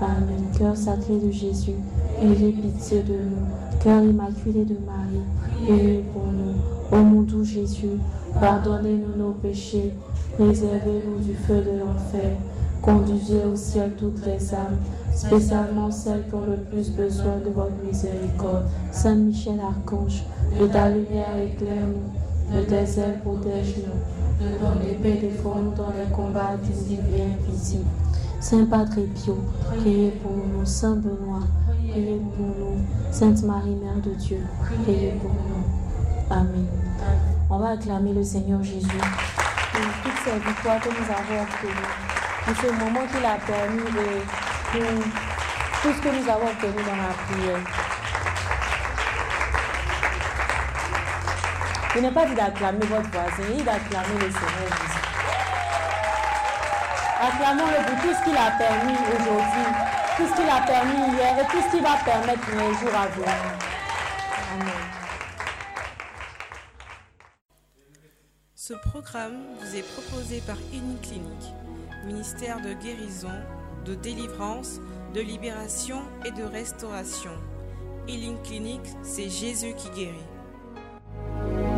Amen. Cœur sacré de Jésus, ayez pitié de nous. Cœur immaculé de Marie, ayez pour nous. Ô mon doux Jésus, pardonnez-nous nos péchés, préservez-nous du feu de l'enfer, conduisez au ciel toutes les âmes, spécialement celles qui ont le plus besoin de votre miséricorde. Saint Michel Archange, de ta lumière éclaire-nous, de tes ailes protège-nous, de ton épée défends-nous dans les combats visibles et invisibles. Saint Padre Pio, priez pour nous. Saint Benoît, priez pour nous. Sainte Marie, Mère de Dieu, priez pour nous. Amen. On va acclamer le Seigneur Jésus pour toutes ces victoires que nous avons obtenues, pour ce moment qu'il a permis et pour tout ce que nous avons obtenu dans la prière. Je n'ai pas dit d'acclamer votre voisin, il dit d'acclamer le Seigneur Jésus. Acclamons-le pour tout ce qu'il a permis aujourd'hui, tout ce qu'il a permis hier et tout ce qu'il va permettre les jours à venir. Amen. Ce programme vous est proposé par Uniclinique, ministère de guérison, de délivrance, de libération et de restauration. Healing Clinic, c'est Jésus qui guérit.